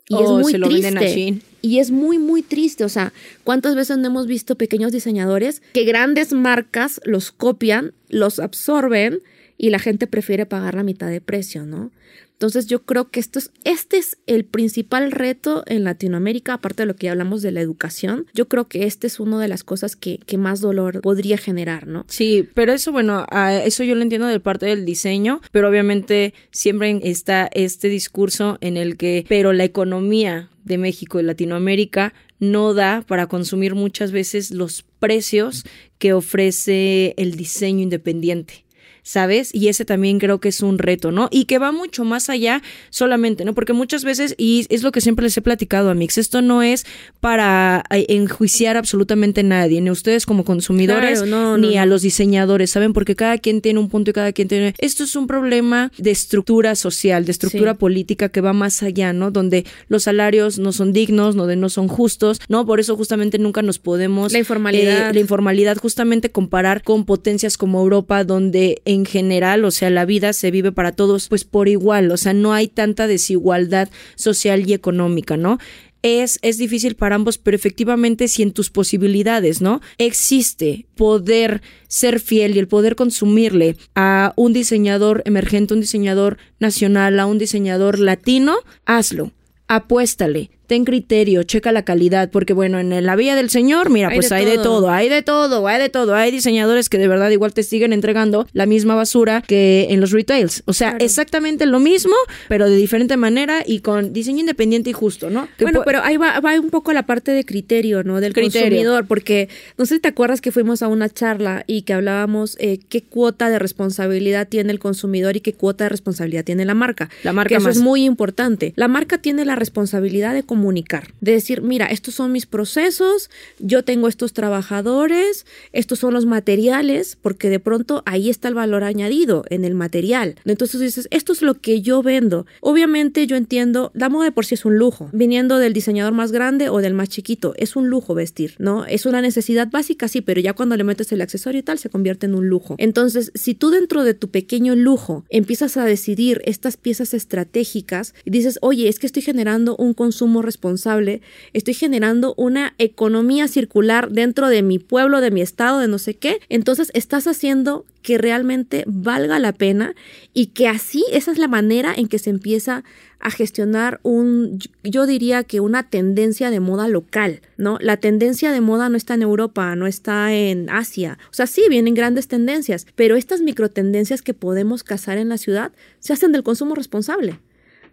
Y es muy triste. Y es muy, muy triste. O sea, ¿cuántas veces no hemos visto pequeños diseñadores que grandes marcas los copian, los absorben y la gente prefiere pagar la mitad de precio, ¿no? Entonces yo creo que esto es, este es el principal reto en Latinoamérica, aparte de lo que ya hablamos de la educación. Yo creo que este es una de las cosas que, que más dolor podría generar, ¿no?
Sí, pero eso, bueno, eso yo lo entiendo de parte del diseño, pero obviamente siempre está este discurso en el que, pero la economía de México y Latinoamérica no da para consumir muchas veces los precios que ofrece el diseño independiente. ¿Sabes? Y ese también creo que es un reto, ¿no? Y que va mucho más allá solamente, ¿no? Porque muchas veces, y es lo que siempre les he platicado a Mix, esto no es para eh, enjuiciar absolutamente a nadie, ni a ustedes como consumidores,
Claro, no, no,
ni a
no.
los diseñadores, ¿saben? Porque cada quien tiene un punto y cada quien tiene... Esto es un problema de estructura social, de estructura
Sí.
política que va más allá, ¿no? Donde los salarios no son dignos, donde no son justos, ¿no? Por eso justamente nunca nos podemos...
La informalidad.
eh, la informalidad justamente comparar con potencias como Europa, donde en general, o sea, la vida se vive para todos pues por igual, o sea, no hay tanta desigualdad social y económica, ¿no? Es, es difícil para ambos, pero efectivamente si en tus posibilidades, ¿no? Existe poder ser fiel y el poder consumirle a un diseñador emergente, un diseñador nacional, a un diseñador latino, hazlo, apuéstale, ten criterio, checa la calidad, porque bueno, en la vía del Señor, mira,
Hay
pues
de
hay de
todo.
hay de todo, hay de todo, hay diseñadores que de verdad igual te siguen entregando la misma basura que en los retails, o sea,
Claro.
exactamente lo mismo, pero de diferente manera y con diseño independiente y justo, ¿no? Que
Bueno, pero ahí va, va un poco la parte de criterio, ¿no? Del
Criterio.
consumidor, porque no sé si te acuerdas que fuimos a una charla y que hablábamos eh, qué cuota de responsabilidad tiene el consumidor y qué cuota de responsabilidad tiene la marca.
La marca
que eso
más.
es muy importante. La marca tiene la responsabilidad de comunicar, de decir, mira, estos son mis procesos, yo tengo estos trabajadores, estos son los materiales, porque de pronto ahí está el valor añadido en el material. Entonces dices, esto es lo que yo vendo. Obviamente yo entiendo, la moda de por sí es un lujo, viniendo del diseñador más grande o del más chiquito, es un lujo vestir, ¿no? Es una necesidad básica, sí, pero ya cuando le metes el accesorio y tal, se convierte en un lujo. Entonces, si tú dentro de tu pequeño lujo empiezas a decidir estas piezas estratégicas y dices, oye, es que estoy generando un consumo responsable, estoy generando una economía circular dentro de mi pueblo, de mi estado, de no sé qué, entonces estás haciendo que realmente valga la pena y que así esa es la manera en que se empieza a gestionar un, yo diría que una tendencia de moda local, ¿no? La tendencia de moda no está en Europa, no está en Asia. O sea, sí, vienen grandes tendencias, pero estas microtendencias que podemos cazar en la ciudad se hacen del consumo responsable.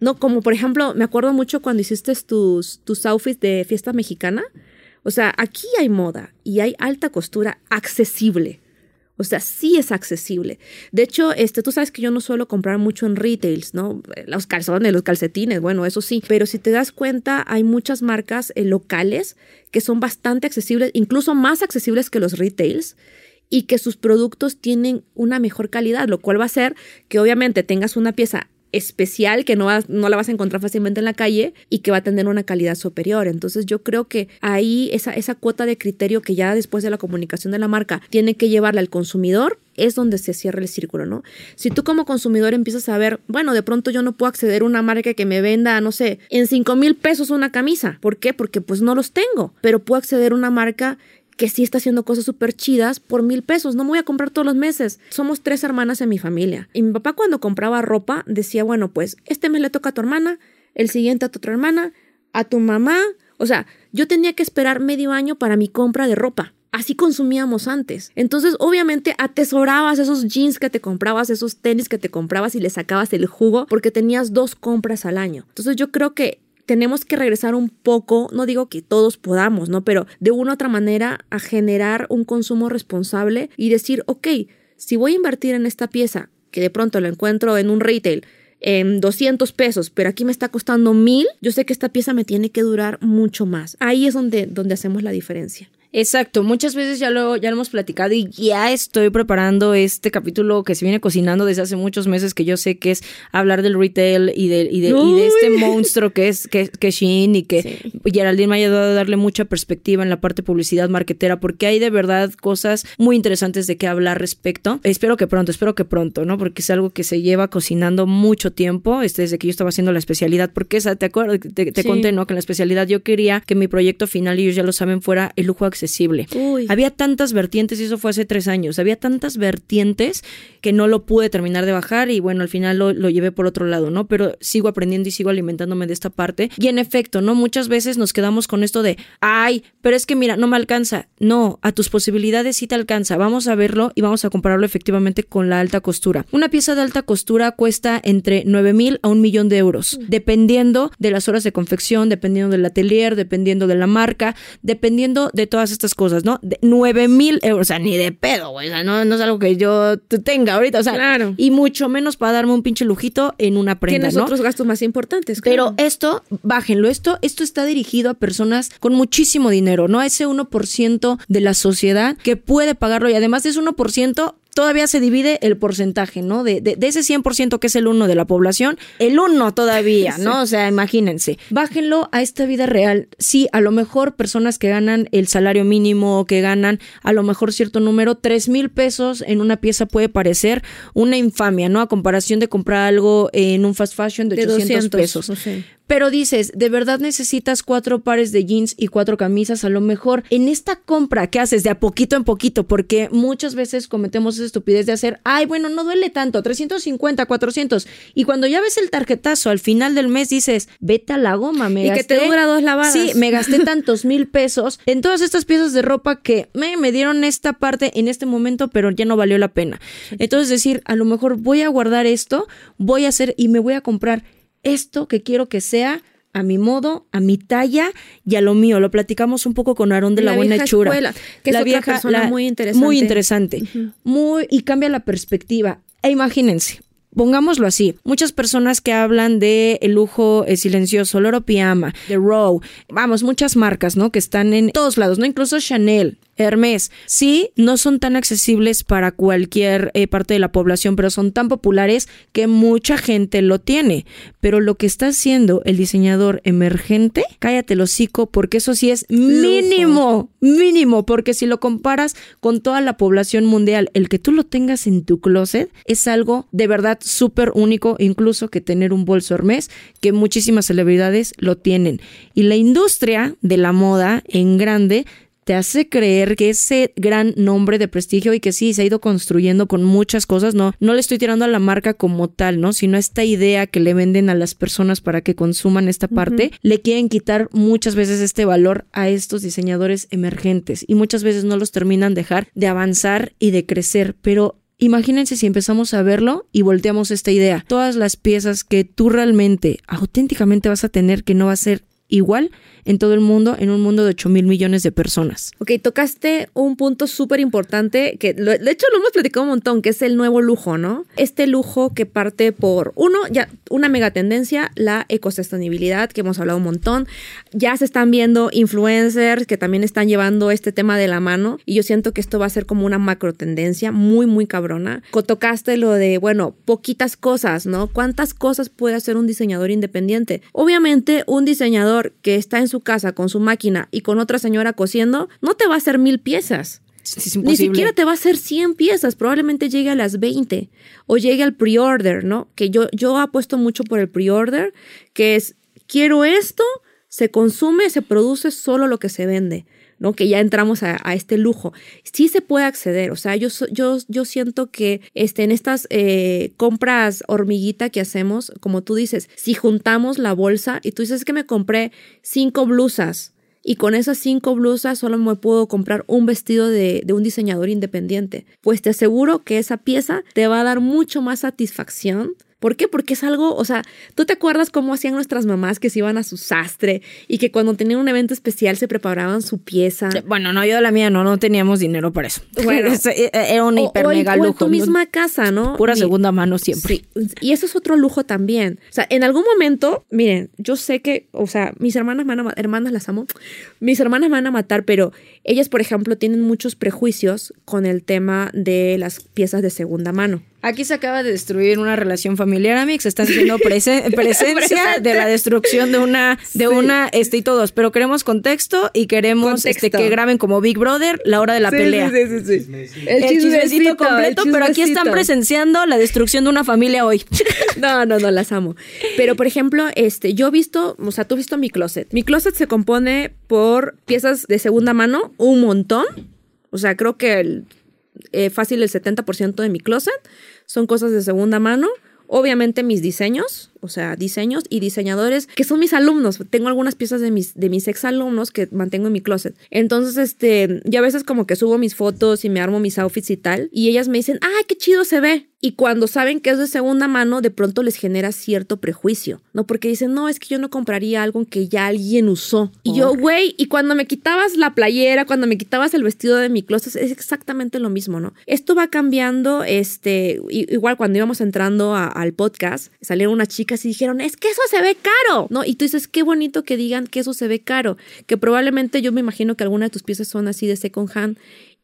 No, como por ejemplo, me acuerdo mucho cuando hiciste tus, tus outfits de fiesta mexicana. O sea, aquí hay moda y hay alta costura accesible. O sea, sí es accesible. De hecho, este, tú sabes que yo no suelo comprar mucho en retails, ¿no? Los calzones, los calcetines, bueno, eso sí. Pero si te das cuenta, hay muchas marcas eh, locales que son bastante accesibles, incluso más accesibles que los retails y que sus productos tienen una mejor calidad, lo cual va a hacer que obviamente tengas una pieza especial que no, vas- no la vas a encontrar fácilmente en la calle y que va a tener una calidad superior. Entonces yo creo que ahí esa, esa cuota de criterio que ya después de la comunicación de la marca tiene que llevarla al consumidor es donde se cierra el círculo, ¿no? Si tú como consumidor empiezas a ver, bueno, de pronto yo no puedo acceder a una marca que me venda, no sé, en 5 mil pesos una camisa. ¿Por qué? Porque pues no los tengo, pero puedo acceder a una marca que sí está haciendo cosas súper chidas por mil pesos. No voy a comprar todos los meses. Somos tres hermanas en mi familia. Y mi papá cuando compraba ropa decía, bueno, pues este mes le toca a tu hermana, el siguiente a tu otra hermana, a tu mamá. O sea, yo tenía que esperar medio año para mi compra de ropa. Así consumíamos antes. Entonces, obviamente, atesorabas esos jeans que te comprabas, esos tenis que te comprabas y le sacabas el jugo porque tenías dos compras al año. Entonces, yo creo que tenemos que regresar un poco, no digo que todos podamos, ¿no? Pero de una u otra manera a generar un consumo responsable y decir, ok, si voy a invertir en esta pieza, que de pronto lo encuentro en un retail en 200 pesos, pero aquí me está costando mil, yo sé que esta pieza me tiene que durar mucho más. Ahí es donde, donde hacemos la diferencia.
Exacto, muchas veces ya lo, ya lo hemos platicado y ya estoy preparando este capítulo que se viene cocinando desde hace muchos meses, que yo sé que es hablar del retail y de, y de, y de este monstruo que es, que, que Shein y que
Sí.
Geraldine me ha ayudado a darle mucha perspectiva en la parte publicidad marketera, porque hay de verdad cosas muy interesantes de qué hablar respecto. Espero que pronto, espero que pronto, ¿no? Porque es algo que se lleva cocinando mucho tiempo, este, desde que yo estaba haciendo la especialidad, porque esa, te acuerdas, te, te
Sí.
conté, ¿no? Que en la especialidad yo quería que mi proyecto final, y ellos ya lo saben, fuera el lujo accesible.
Uy.
Había tantas vertientes, y eso fue hace tres años, había tantas vertientes que no lo pude terminar de bajar y bueno, al final lo, lo llevé por otro lado, ¿no? Pero sigo aprendiendo y sigo alimentándome de esta parte. Y en efecto, ¿no? Muchas veces nos quedamos con esto de, ay, pero es que mira, no me alcanza. No, a tus posibilidades sí te alcanza. Vamos a verlo y vamos a compararlo efectivamente con la alta costura. Una pieza de alta costura cuesta entre 9 mil a un millón de euros, dependiendo de las horas de confección, dependiendo del atelier, dependiendo de la marca, dependiendo de todas todas estas cosas, ¿no? De 9 mil euros, o sea, ni de pedo, güey, o sea, no, no es algo que yo tenga ahorita, o sea,
Claro.
y mucho menos para darme un pinche lujito en una prenda,
Tienes
¿no?
otros gastos más importantes.
Pero
claro.
esto, bájenlo, esto, esto está dirigido a personas con muchísimo dinero, ¿no? A ese 1% de la sociedad que puede pagarlo y además de ese 1%, todavía se divide el porcentaje, ¿no? De, de, de ese 100% que es el 1 de la población, el 1 todavía, ¿no? O sea, imagínense. Bájenlo a esta vida real. Sí, a lo mejor personas que ganan el salario mínimo, que ganan a lo mejor cierto número, 3 mil pesos en una pieza puede parecer una infamia, ¿no? A comparación de comprar algo en un fast fashion de,
de
800
200
pesos. Pero dices, ¿de verdad necesitas cuatro pares de jeans y cuatro camisas? A lo mejor en esta compra que haces de a poquito en poquito, porque muchas veces cometemos esa estupidez de hacer, ay, bueno, no duele tanto, 350, 400. Y cuando ya ves el tarjetazo al final del mes dices, vete a la goma, me
Y que te
gasté-
dura dos lavadas.
Sí, me gasté tantos mil pesos en todas estas piezas de ropa que me, me dieron esta parte en este momento, pero ya no valió la pena. Entonces decir, a lo mejor voy a guardar esto, voy a hacer y me voy a comprar esto que quiero que sea a mi modo, a mi talla y a lo mío. Lo platicamos un poco con Aarón de la,
La
Buena
vieja
Hechura.
escuela, que es otra persona muy interesante.
Muy interesante. Muy, y cambia la perspectiva. E imagínense. Pongámoslo así, muchas personas que hablan de el lujo eh, silencioso, Loro Piama, The Row, vamos, muchas marcas, ¿no? Que están en todos lados, ¿no? Incluso Chanel, Hermes, sí, no son tan accesibles para cualquier eh, parte de la población, pero son tan populares que mucha gente lo tiene. Pero lo que está haciendo el diseñador emergente, cállate el hocico, porque eso sí es mínimo, mínimo, porque si lo comparas con toda la población mundial, el que tú lo tengas en tu closet es algo de verdad súper único, incluso que tener un bolso Hermes, que muchísimas celebridades lo tienen. Y la industria de la moda en grande te hace creer que ese gran nombre de prestigio y que sí se ha ido construyendo con muchas cosas, no, no le estoy tirando a la marca como tal, ¿no? Sino esta idea que le venden a las personas para que consuman esta parte, le quieren quitar muchas veces este valor a estos diseñadores emergentes y muchas veces no los terminan dejar de avanzar y de crecer, pero Imagínense si empezamos a verlo y volteamos esta idea. Todas las piezas que tú realmente, auténticamente vas a tener que no va a ser igual en todo el mundo, en un mundo de 8 mil millones de personas.
Ok, tocaste un punto súper importante que de hecho lo hemos platicado un montón, que es el nuevo lujo, ¿no? Este lujo que parte por, uno, ya una mega tendencia, la ecosostenibilidad, que hemos hablado un montón. Ya se están viendo influencers que también están llevando este tema de la mano y yo siento que esto va a ser como una macro tendencia muy, muy cabrona. Tocaste lo de, bueno, poquitas cosas, ¿no? ¿Cuántas cosas puede hacer un diseñador independiente? Obviamente, un diseñador que está en su casa con su máquina y con otra señora cosiendo, no te va a hacer mil piezas.
Es
Ni siquiera te va a hacer 100 piezas, probablemente llegue a las 20 o llegue al pre-order, ¿no? Que yo, yo apuesto mucho por el pre-order, que es, quiero esto, se consume, se produce solo lo que se vende, Que ya entramos a, este lujo. Sí se puede acceder, o sea, yo, yo, yo siento que este, en estas eh, compras hormiguita que hacemos, como tú dices, si juntamos la bolsa y tú dices "Es que me compré cinco blusas, y con esas cinco blusas solo me puedo comprar un vestido de un diseñador independiente. Pues te aseguro que esa pieza te va a dar mucho más satisfacción. ¿Por qué? Porque es algo, o sea, ¿tú te acuerdas cómo hacían nuestras mamás que se iban a su sastre y que cuando tenían un evento especial se preparaban su pieza?
Bueno, no, yo de la mía no, no teníamos dinero para eso.
Bueno.
Es- eh, era un
O-
hiper
o en-
mega
o en
lujo.
tu misma casa, ¿no?
Pura segunda mano siempre.
Sí, y eso es otro lujo también. O sea, en algún momento, miren, yo sé que, o sea, mis hermanas van a ma- hermanas las amo, mis hermanas me van a matar, pero ellas, por ejemplo, tienen muchos prejuicios con el tema de las piezas de segunda mano.
Aquí se acaba de destruir una relación familiar, Amix. Están siendo prese- presencia de la destrucción de una, de una, este y todos. Pero queremos contexto y queremos este, que graben como Big Brother la hora de la pelea.
sí, sí.
El, chismecito completo, pero aquí están presenciando la destrucción de una familia hoy.
No, no, no, las amo. Pero, por ejemplo, este, yo he visto, o sea, tú has visto mi closet. Mi closet se compone por piezas de segunda mano, un montón. O sea, creo que el, eh, fácil el 70% de mi closet son cosas de segunda mano. Obviamente mis diseños, o sea, diseños y diseñadores que son mis alumnos. Tengo algunas piezas de mis, de mis ex alumnos que mantengo en mi closet. Entonces, este, ya a veces como que subo mis fotos y me armo mis outfits y tal, y ellas me dicen, ¡ay, qué chido se ve! Y cuando saben que es de segunda mano, de pronto les genera cierto prejuicio, ¿no? Porque dicen, no, es que yo no compraría algo que ya alguien usó. Y yo, güey, y cuando me quitabas la playera, cuando me quitabas el vestido de mi closet, es exactamente lo mismo, ¿no? Esto va cambiando, este, igual cuando íbamos entrando al podcast, salieron unas chicas y dijeron, es que eso se ve caro, ¿no? Y tú dices, qué bonito que digan que eso se ve caro, que probablemente yo me imagino que alguna de tus piezas son así de second hand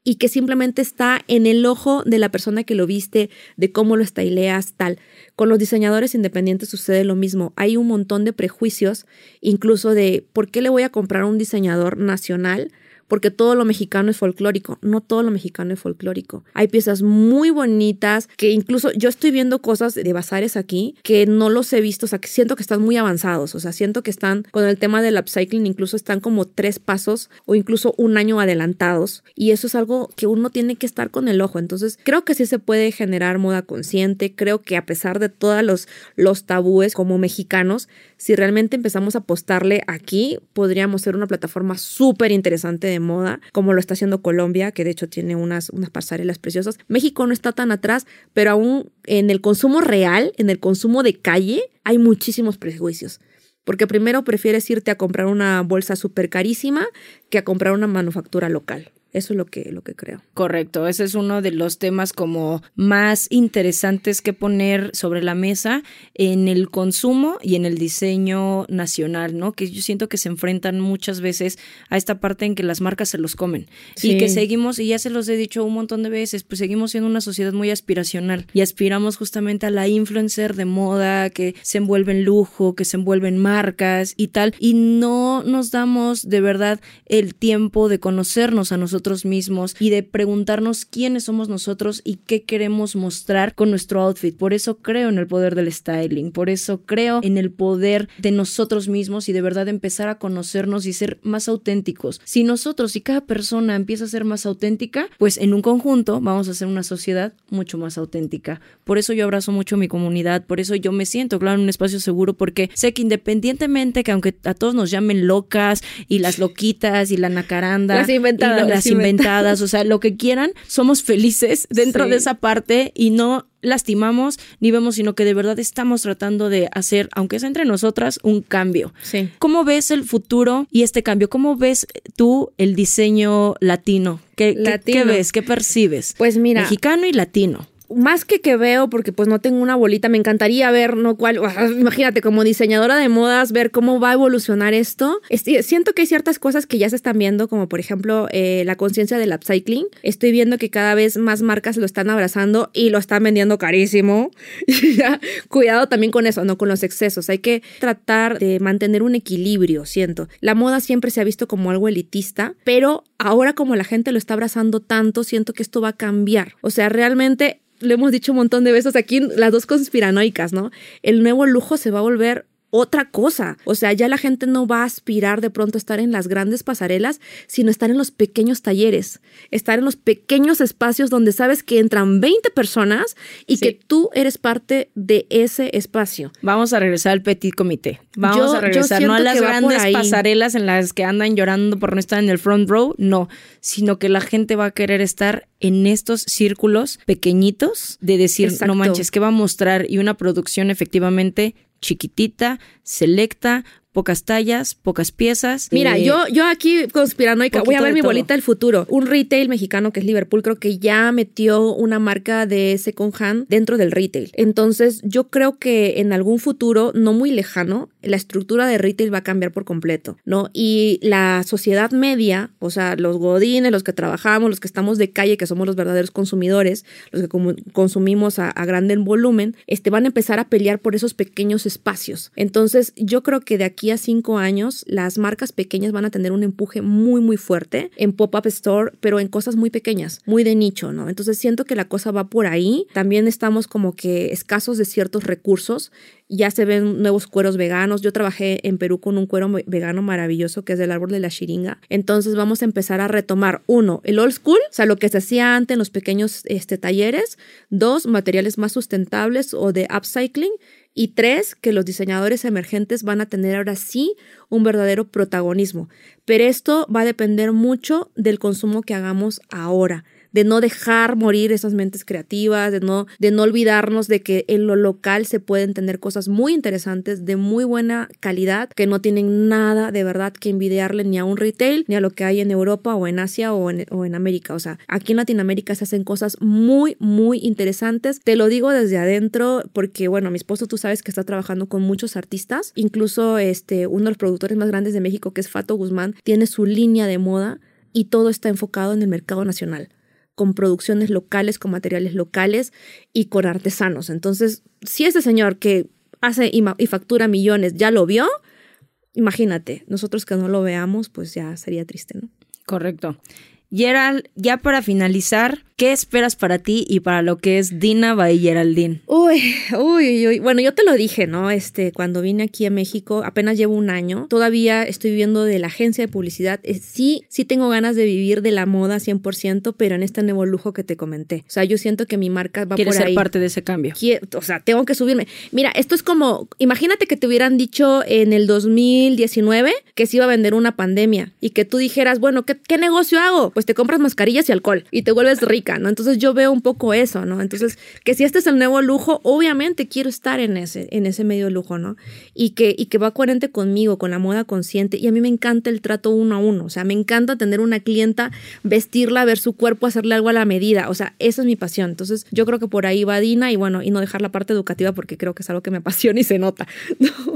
y que simplemente está en el ojo de la persona que lo viste, de cómo lo estileas, tal. Con los diseñadores independientes sucede lo mismo. Hay un montón de prejuicios, incluso de por qué le voy a comprar a un diseñador nacional porque todo lo mexicano es folclórico. No todo lo mexicano es folclórico. Hay piezas muy bonitas que incluso yo estoy viendo cosas de bazares aquí que no los he visto, o sea, que siento que están muy avanzados, o sea, siento que están con el tema del upcycling, incluso están como tres pasos o incluso un año adelantados. Y eso es algo que uno tiene que estar con el ojo. Entonces, creo que sí se puede generar moda consciente. Creo que a pesar de todos los, tabúes como mexicanos, si realmente empezamos a apostarle aquí, podríamos ser una plataforma súper interesante de moda, como lo está haciendo Colombia, que de hecho tiene unas, unas pasarelas preciosas. México no está tan atrás, pero aún en el consumo real, en el consumo de calle, hay muchísimos prejuicios. Porque primero prefieres irte a comprar una bolsa súper carísima que a comprar una manufactura local. Eso es lo que, lo que creo.
Correcto, ese es uno de los temas como más interesantes que poner sobre la mesa en el consumo y en el diseño nacional, ¿no? Que yo siento que se enfrentan muchas veces a esta parte en que las marcas se los comen y que seguimos, y ya se los he dicho un montón de veces, pues seguimos siendo una sociedad muy aspiracional y aspiramos justamente a la influencer de moda que se envuelve en lujo, que se envuelve en marcas y tal, y no nos damos de verdad el tiempo de conocernos a nosotros mismos y de preguntarnos quiénes somos nosotros y qué queremos mostrar con nuestro outfit. Por eso creo en el poder del styling, por eso creo en el poder de nosotros mismos y de verdad empezar a conocernos y ser más auténticos. Si nosotros y cada persona empieza a ser más auténtica, pues en un conjunto vamos a ser una sociedad mucho más auténtica. Por eso yo abrazo mucho mi comunidad, por eso yo me siento, claro, en un espacio seguro, porque sé que independientemente que aunque a todos nos llamen locas y las loquitas y la nacaranda,
las inventadas,
las inventadas, o sea, lo que quieran, somos felices dentro de esa parte y no lastimamos ni vemos, sino que de verdad estamos tratando de hacer, aunque sea entre nosotras, un cambio.
Sí.
¿Cómo ves el futuro y este cambio? ¿Cómo ves tú el diseño latino? ¿Qué, ¿qué ves? ¿Qué percibes?
Pues mira.
Mexicano y latino
más que que veo, porque pues no tengo una bolita, me encantaría ver, ¿no? Cuál, imagínate, como diseñadora de modas, ver cómo va a evolucionar esto. siento que hay ciertas cosas que ya se están viendo, como por ejemplo eh, la conciencia del upcycling. Estoy viendo que cada vez más marcas lo están abrazando y lo están vendiendo carísimo. Cuidado también con eso, no con los excesos. Hay que tratar de mantener un equilibrio, siento. La moda siempre se ha visto como algo elitista, pero ahora como la gente lo está abrazando tanto, siento que esto va a cambiar. O sea, realmente lo hemos dicho un montón de veces aquí, las dos conspiranoicas, ¿no? El nuevo lujo se va a volver otra cosa. O sea, ya la gente no va a aspirar de pronto a estar en las grandes pasarelas, sino estar en los pequeños talleres, estar en los pequeños espacios donde sabes que entran 20 personas y que tú eres parte de ese espacio.
Vamos a regresar al petit comité. Vamos a regresar no a las grandes pasarelas en las que andan llorando por no estar en el front row, no, sino que la gente va a querer estar en estos círculos pequeñitos de decir, no manches, ¿qué va a mostrar? Y una producción efectivamente chiquitita, selecta, pocas tallas, pocas piezas.
Mira, eh, yo, yo aquí conspiranoica, voy a ver mi bolita del futuro. Un retail mexicano que es Liverpool, creo que ya metió una marca de second hand dentro del retail. Entonces, yo creo que en algún futuro, no muy lejano, la estructura de retail va a cambiar por completo, ¿no? Y la sociedad media, o sea, los godines, los que trabajamos, los que estamos de calle, que somos los verdaderos consumidores, los que consumimos a, a grande volumen, este, van a empezar a pelear por esos pequeños espacios. Entonces, yo creo que de aquí a cinco años las marcas pequeñas van a tener un empuje muy, muy fuerte en pop-up store, pero en cosas muy pequeñas, muy de nicho, ¿no? Entonces siento que la cosa va por ahí. También estamos como que escasos de ciertos recursos ya se ven nuevos cueros veganos. Yo trabajé en Perú con un cuero vegano maravilloso que es del árbol de la chiringa. Entonces vamos a empezar a retomar, uno, el old school, o sea, lo que se hacía antes en los pequeños este, talleres. Dos, materiales más sustentables o de upcycling. Y tres, que los diseñadores emergentes van a tener ahora sí un verdadero protagonismo. Pero esto va a depender mucho del consumo que hagamos ahora de no dejar morir esas mentes creativas, de no, de no olvidarnos de que en lo local se pueden tener cosas muy interesantes, de muy buena calidad, que no tienen nada de verdad que envidiarle ni a un retail, ni a lo que hay en Europa o en Asia o en, o en América. O sea, aquí en Latinoamérica se hacen cosas muy, muy interesantes. Te lo digo desde adentro porque, bueno, mi esposo tú sabes que está trabajando con muchos artistas, incluso este, uno de los productores más grandes de México, que es Fato Guzmán, tiene su línea de moda y todo está enfocado en el mercado nacional con producciones locales, con materiales locales y con artesanos. Entonces, si ese señor que hace y, factura millones ya lo vio, imagínate, nosotros que no lo veamos, pues ya sería triste, ¿no?
Correcto. Gerald, ya para finalizar, ¿Qué esperas para ti y para lo que es Dina by Geraldine?
Uy, uy, uy. Bueno, yo te lo dije, ¿no? Este, cuando vine aquí a México, apenas llevo un año. Todavía estoy viviendo de la agencia de publicidad. Eh, sí, sí tengo ganas de vivir de la moda 100%, pero en este nuevo lujo que te comenté. O sea, yo siento que mi marca va por ahí.
ser parte de ese cambio.
o sea, tengo que subirme. Mira, esto es como, imagínate que te hubieran dicho en el 2019 que se iba a vender una pandemia y que tú dijeras, bueno, ¿qué, qué negocio hago? Pues te compras mascarillas y alcohol y te vuelves rica. ¿No? Entonces yo veo un poco eso, ¿no? Entonces, que si este es el nuevo lujo, obviamente quiero estar en ese, en ese medio lujo, ¿no? Y que, y que va coherente conmigo, con la moda consciente. Y a mí me encanta el trato uno a uno, o sea, me encanta tener una clienta, vestirla, ver su cuerpo, hacerle algo a la medida, o sea, esa es mi pasión. Entonces, yo creo que por ahí va Dina y bueno, y no dejar la parte educativa porque creo que es algo que me apasiona y se nota.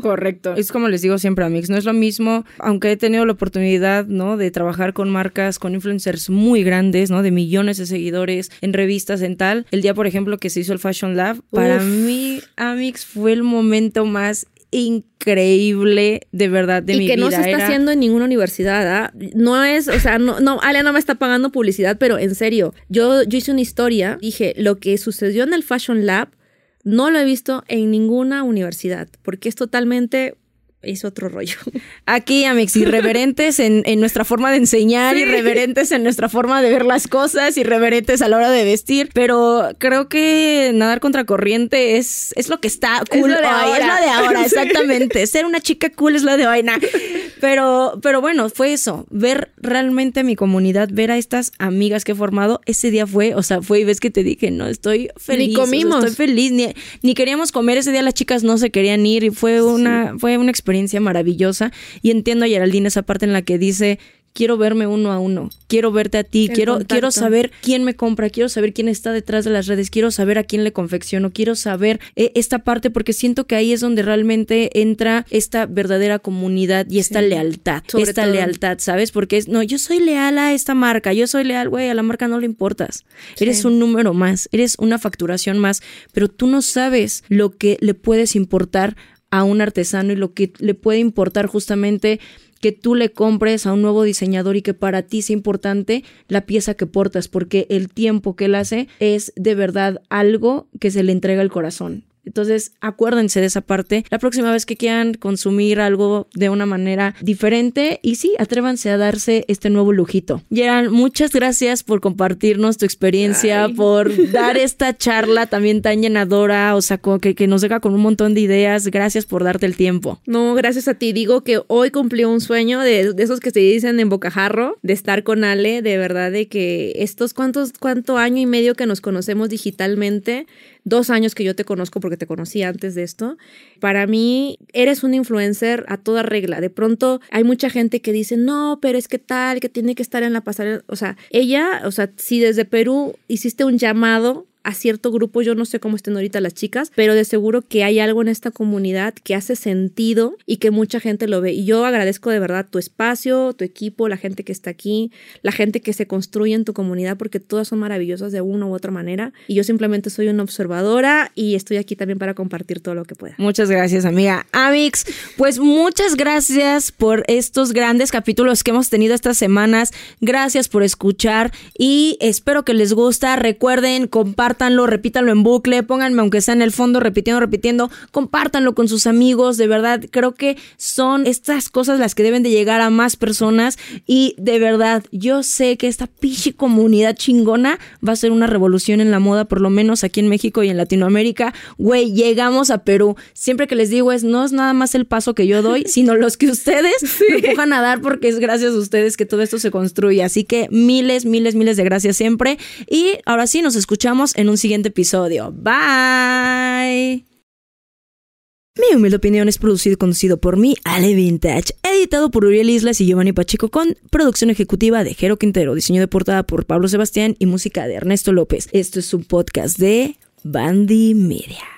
Correcto. Es como les digo siempre a Mix, no es lo mismo, aunque he tenido la oportunidad, ¿no? De trabajar con marcas, con influencers muy grandes, ¿no? De millones de seguidores en revistas, en tal. El día, por ejemplo, que se hizo el Fashion Lab, para mí, Amix, fue el momento más increíble de verdad de mi vida.
Y que no se está haciendo en ninguna universidad, ¿ah? No es, o sea, no, no, Ale no me está pagando publicidad, pero en serio, yo, yo hice una historia, dije, lo que sucedió en el Fashion Lab no lo he visto en ninguna universidad, porque es totalmente es otro rollo.
Aquí, Amix, irreverentes en, en nuestra forma de enseñar, irreverentes en nuestra forma de ver las cosas, irreverentes a la hora de vestir, pero creo que nadar contra corriente es, es lo que está cool es lo de ahora. Es lo de ahora, exactamente. Ser una chica cool es lo de hoy, Pero, pero bueno, fue eso, ver realmente mi comunidad, ver a estas amigas que he formado, ese día fue, o sea, fue y ves que te dije, no, estoy feliz. Ni comimos. estoy feliz, ni, ni, queríamos comer, ese día las chicas no se querían ir y fue una, fue una experiencia maravillosa. Y entiendo a Geraldine esa parte en la que dice quiero verme uno a uno, quiero verte a ti, quiero, quiero saber quién me compra, quiero saber quién está detrás de las redes, quiero saber a quién le confecciono, quiero saber eh, esta parte porque siento que ahí es donde realmente entra esta verdadera comunidad y esta lealtad, esta lealtad, ¿sabes? Porque es, no, yo soy leal a esta marca, yo soy leal, güey, a la marca no le importas, eres un número más, eres una facturación más, pero tú no sabes lo que le puedes importar a un artesano y lo que le puede importar justamente que tú le compres a un nuevo diseñador y que para ti sea importante la pieza que portas, porque el tiempo que él hace es de verdad algo que se le entrega al corazón. Entonces, acuérdense de esa parte. La próxima vez que quieran consumir algo de una manera diferente y sí, atrévanse a darse este nuevo lujito. Gerald, muchas gracias por compartirnos tu experiencia, por dar esta charla también tan llenadora, o sea, que, que nos deja con un montón de ideas. Gracias por darte el tiempo.
No, gracias a ti. Digo que hoy cumplió un sueño de, esos que se dicen en bocajarro, de estar con Ale, de verdad, de que estos cuantos, cuánto año y medio que nos conocemos digitalmente, dos años que yo te conozco porque te conocí antes de esto, para mí eres un influencer a toda regla. De pronto hay mucha gente que dice, no, pero es que tal, que tiene que estar en la pasarela. O sea, ella, o sea, si desde Perú hiciste un llamado a cierto grupo, yo no sé cómo estén ahorita las chicas, pero de seguro que hay algo en esta comunidad que hace sentido y que mucha gente lo ve. Y yo agradezco de verdad tu espacio, tu equipo, la gente que está aquí, la gente que se construye en tu comunidad, porque todas son maravillosas de una u otra manera. Y yo simplemente soy una observadora y estoy aquí también para compartir todo lo que pueda.
Muchas gracias, amiga. Amix, pues muchas gracias por estos grandes capítulos que hemos tenido estas semanas. Gracias por escuchar y espero que les gusta. Recuerden, compartan compártanlo, repítanlo en bucle, pónganme aunque sea en el fondo repitiendo, repitiendo, compártanlo con sus amigos, de verdad, creo que son estas cosas las que deben de llegar a más personas y de verdad, yo sé que esta pichi comunidad chingona va a ser una revolución en la moda, por lo menos aquí en México y en Latinoamérica. Güey, llegamos a Perú. Siempre que les digo es, no es nada más el paso que yo doy, sino los que ustedes me empujan a dar porque es gracias a ustedes que todo esto se construye. Así que miles, miles, miles de gracias siempre. Y ahora sí, nos escuchamos en un siguiente episodio. Bye. Mi humilde opinión es producido y conducido por mí, Ale Vintage, editado por Uriel Islas y Giovanni Pacheco con producción ejecutiva de Jero Quintero, diseño de portada por Pablo Sebastián y música de Ernesto López. Esto es un podcast de Bandy Media.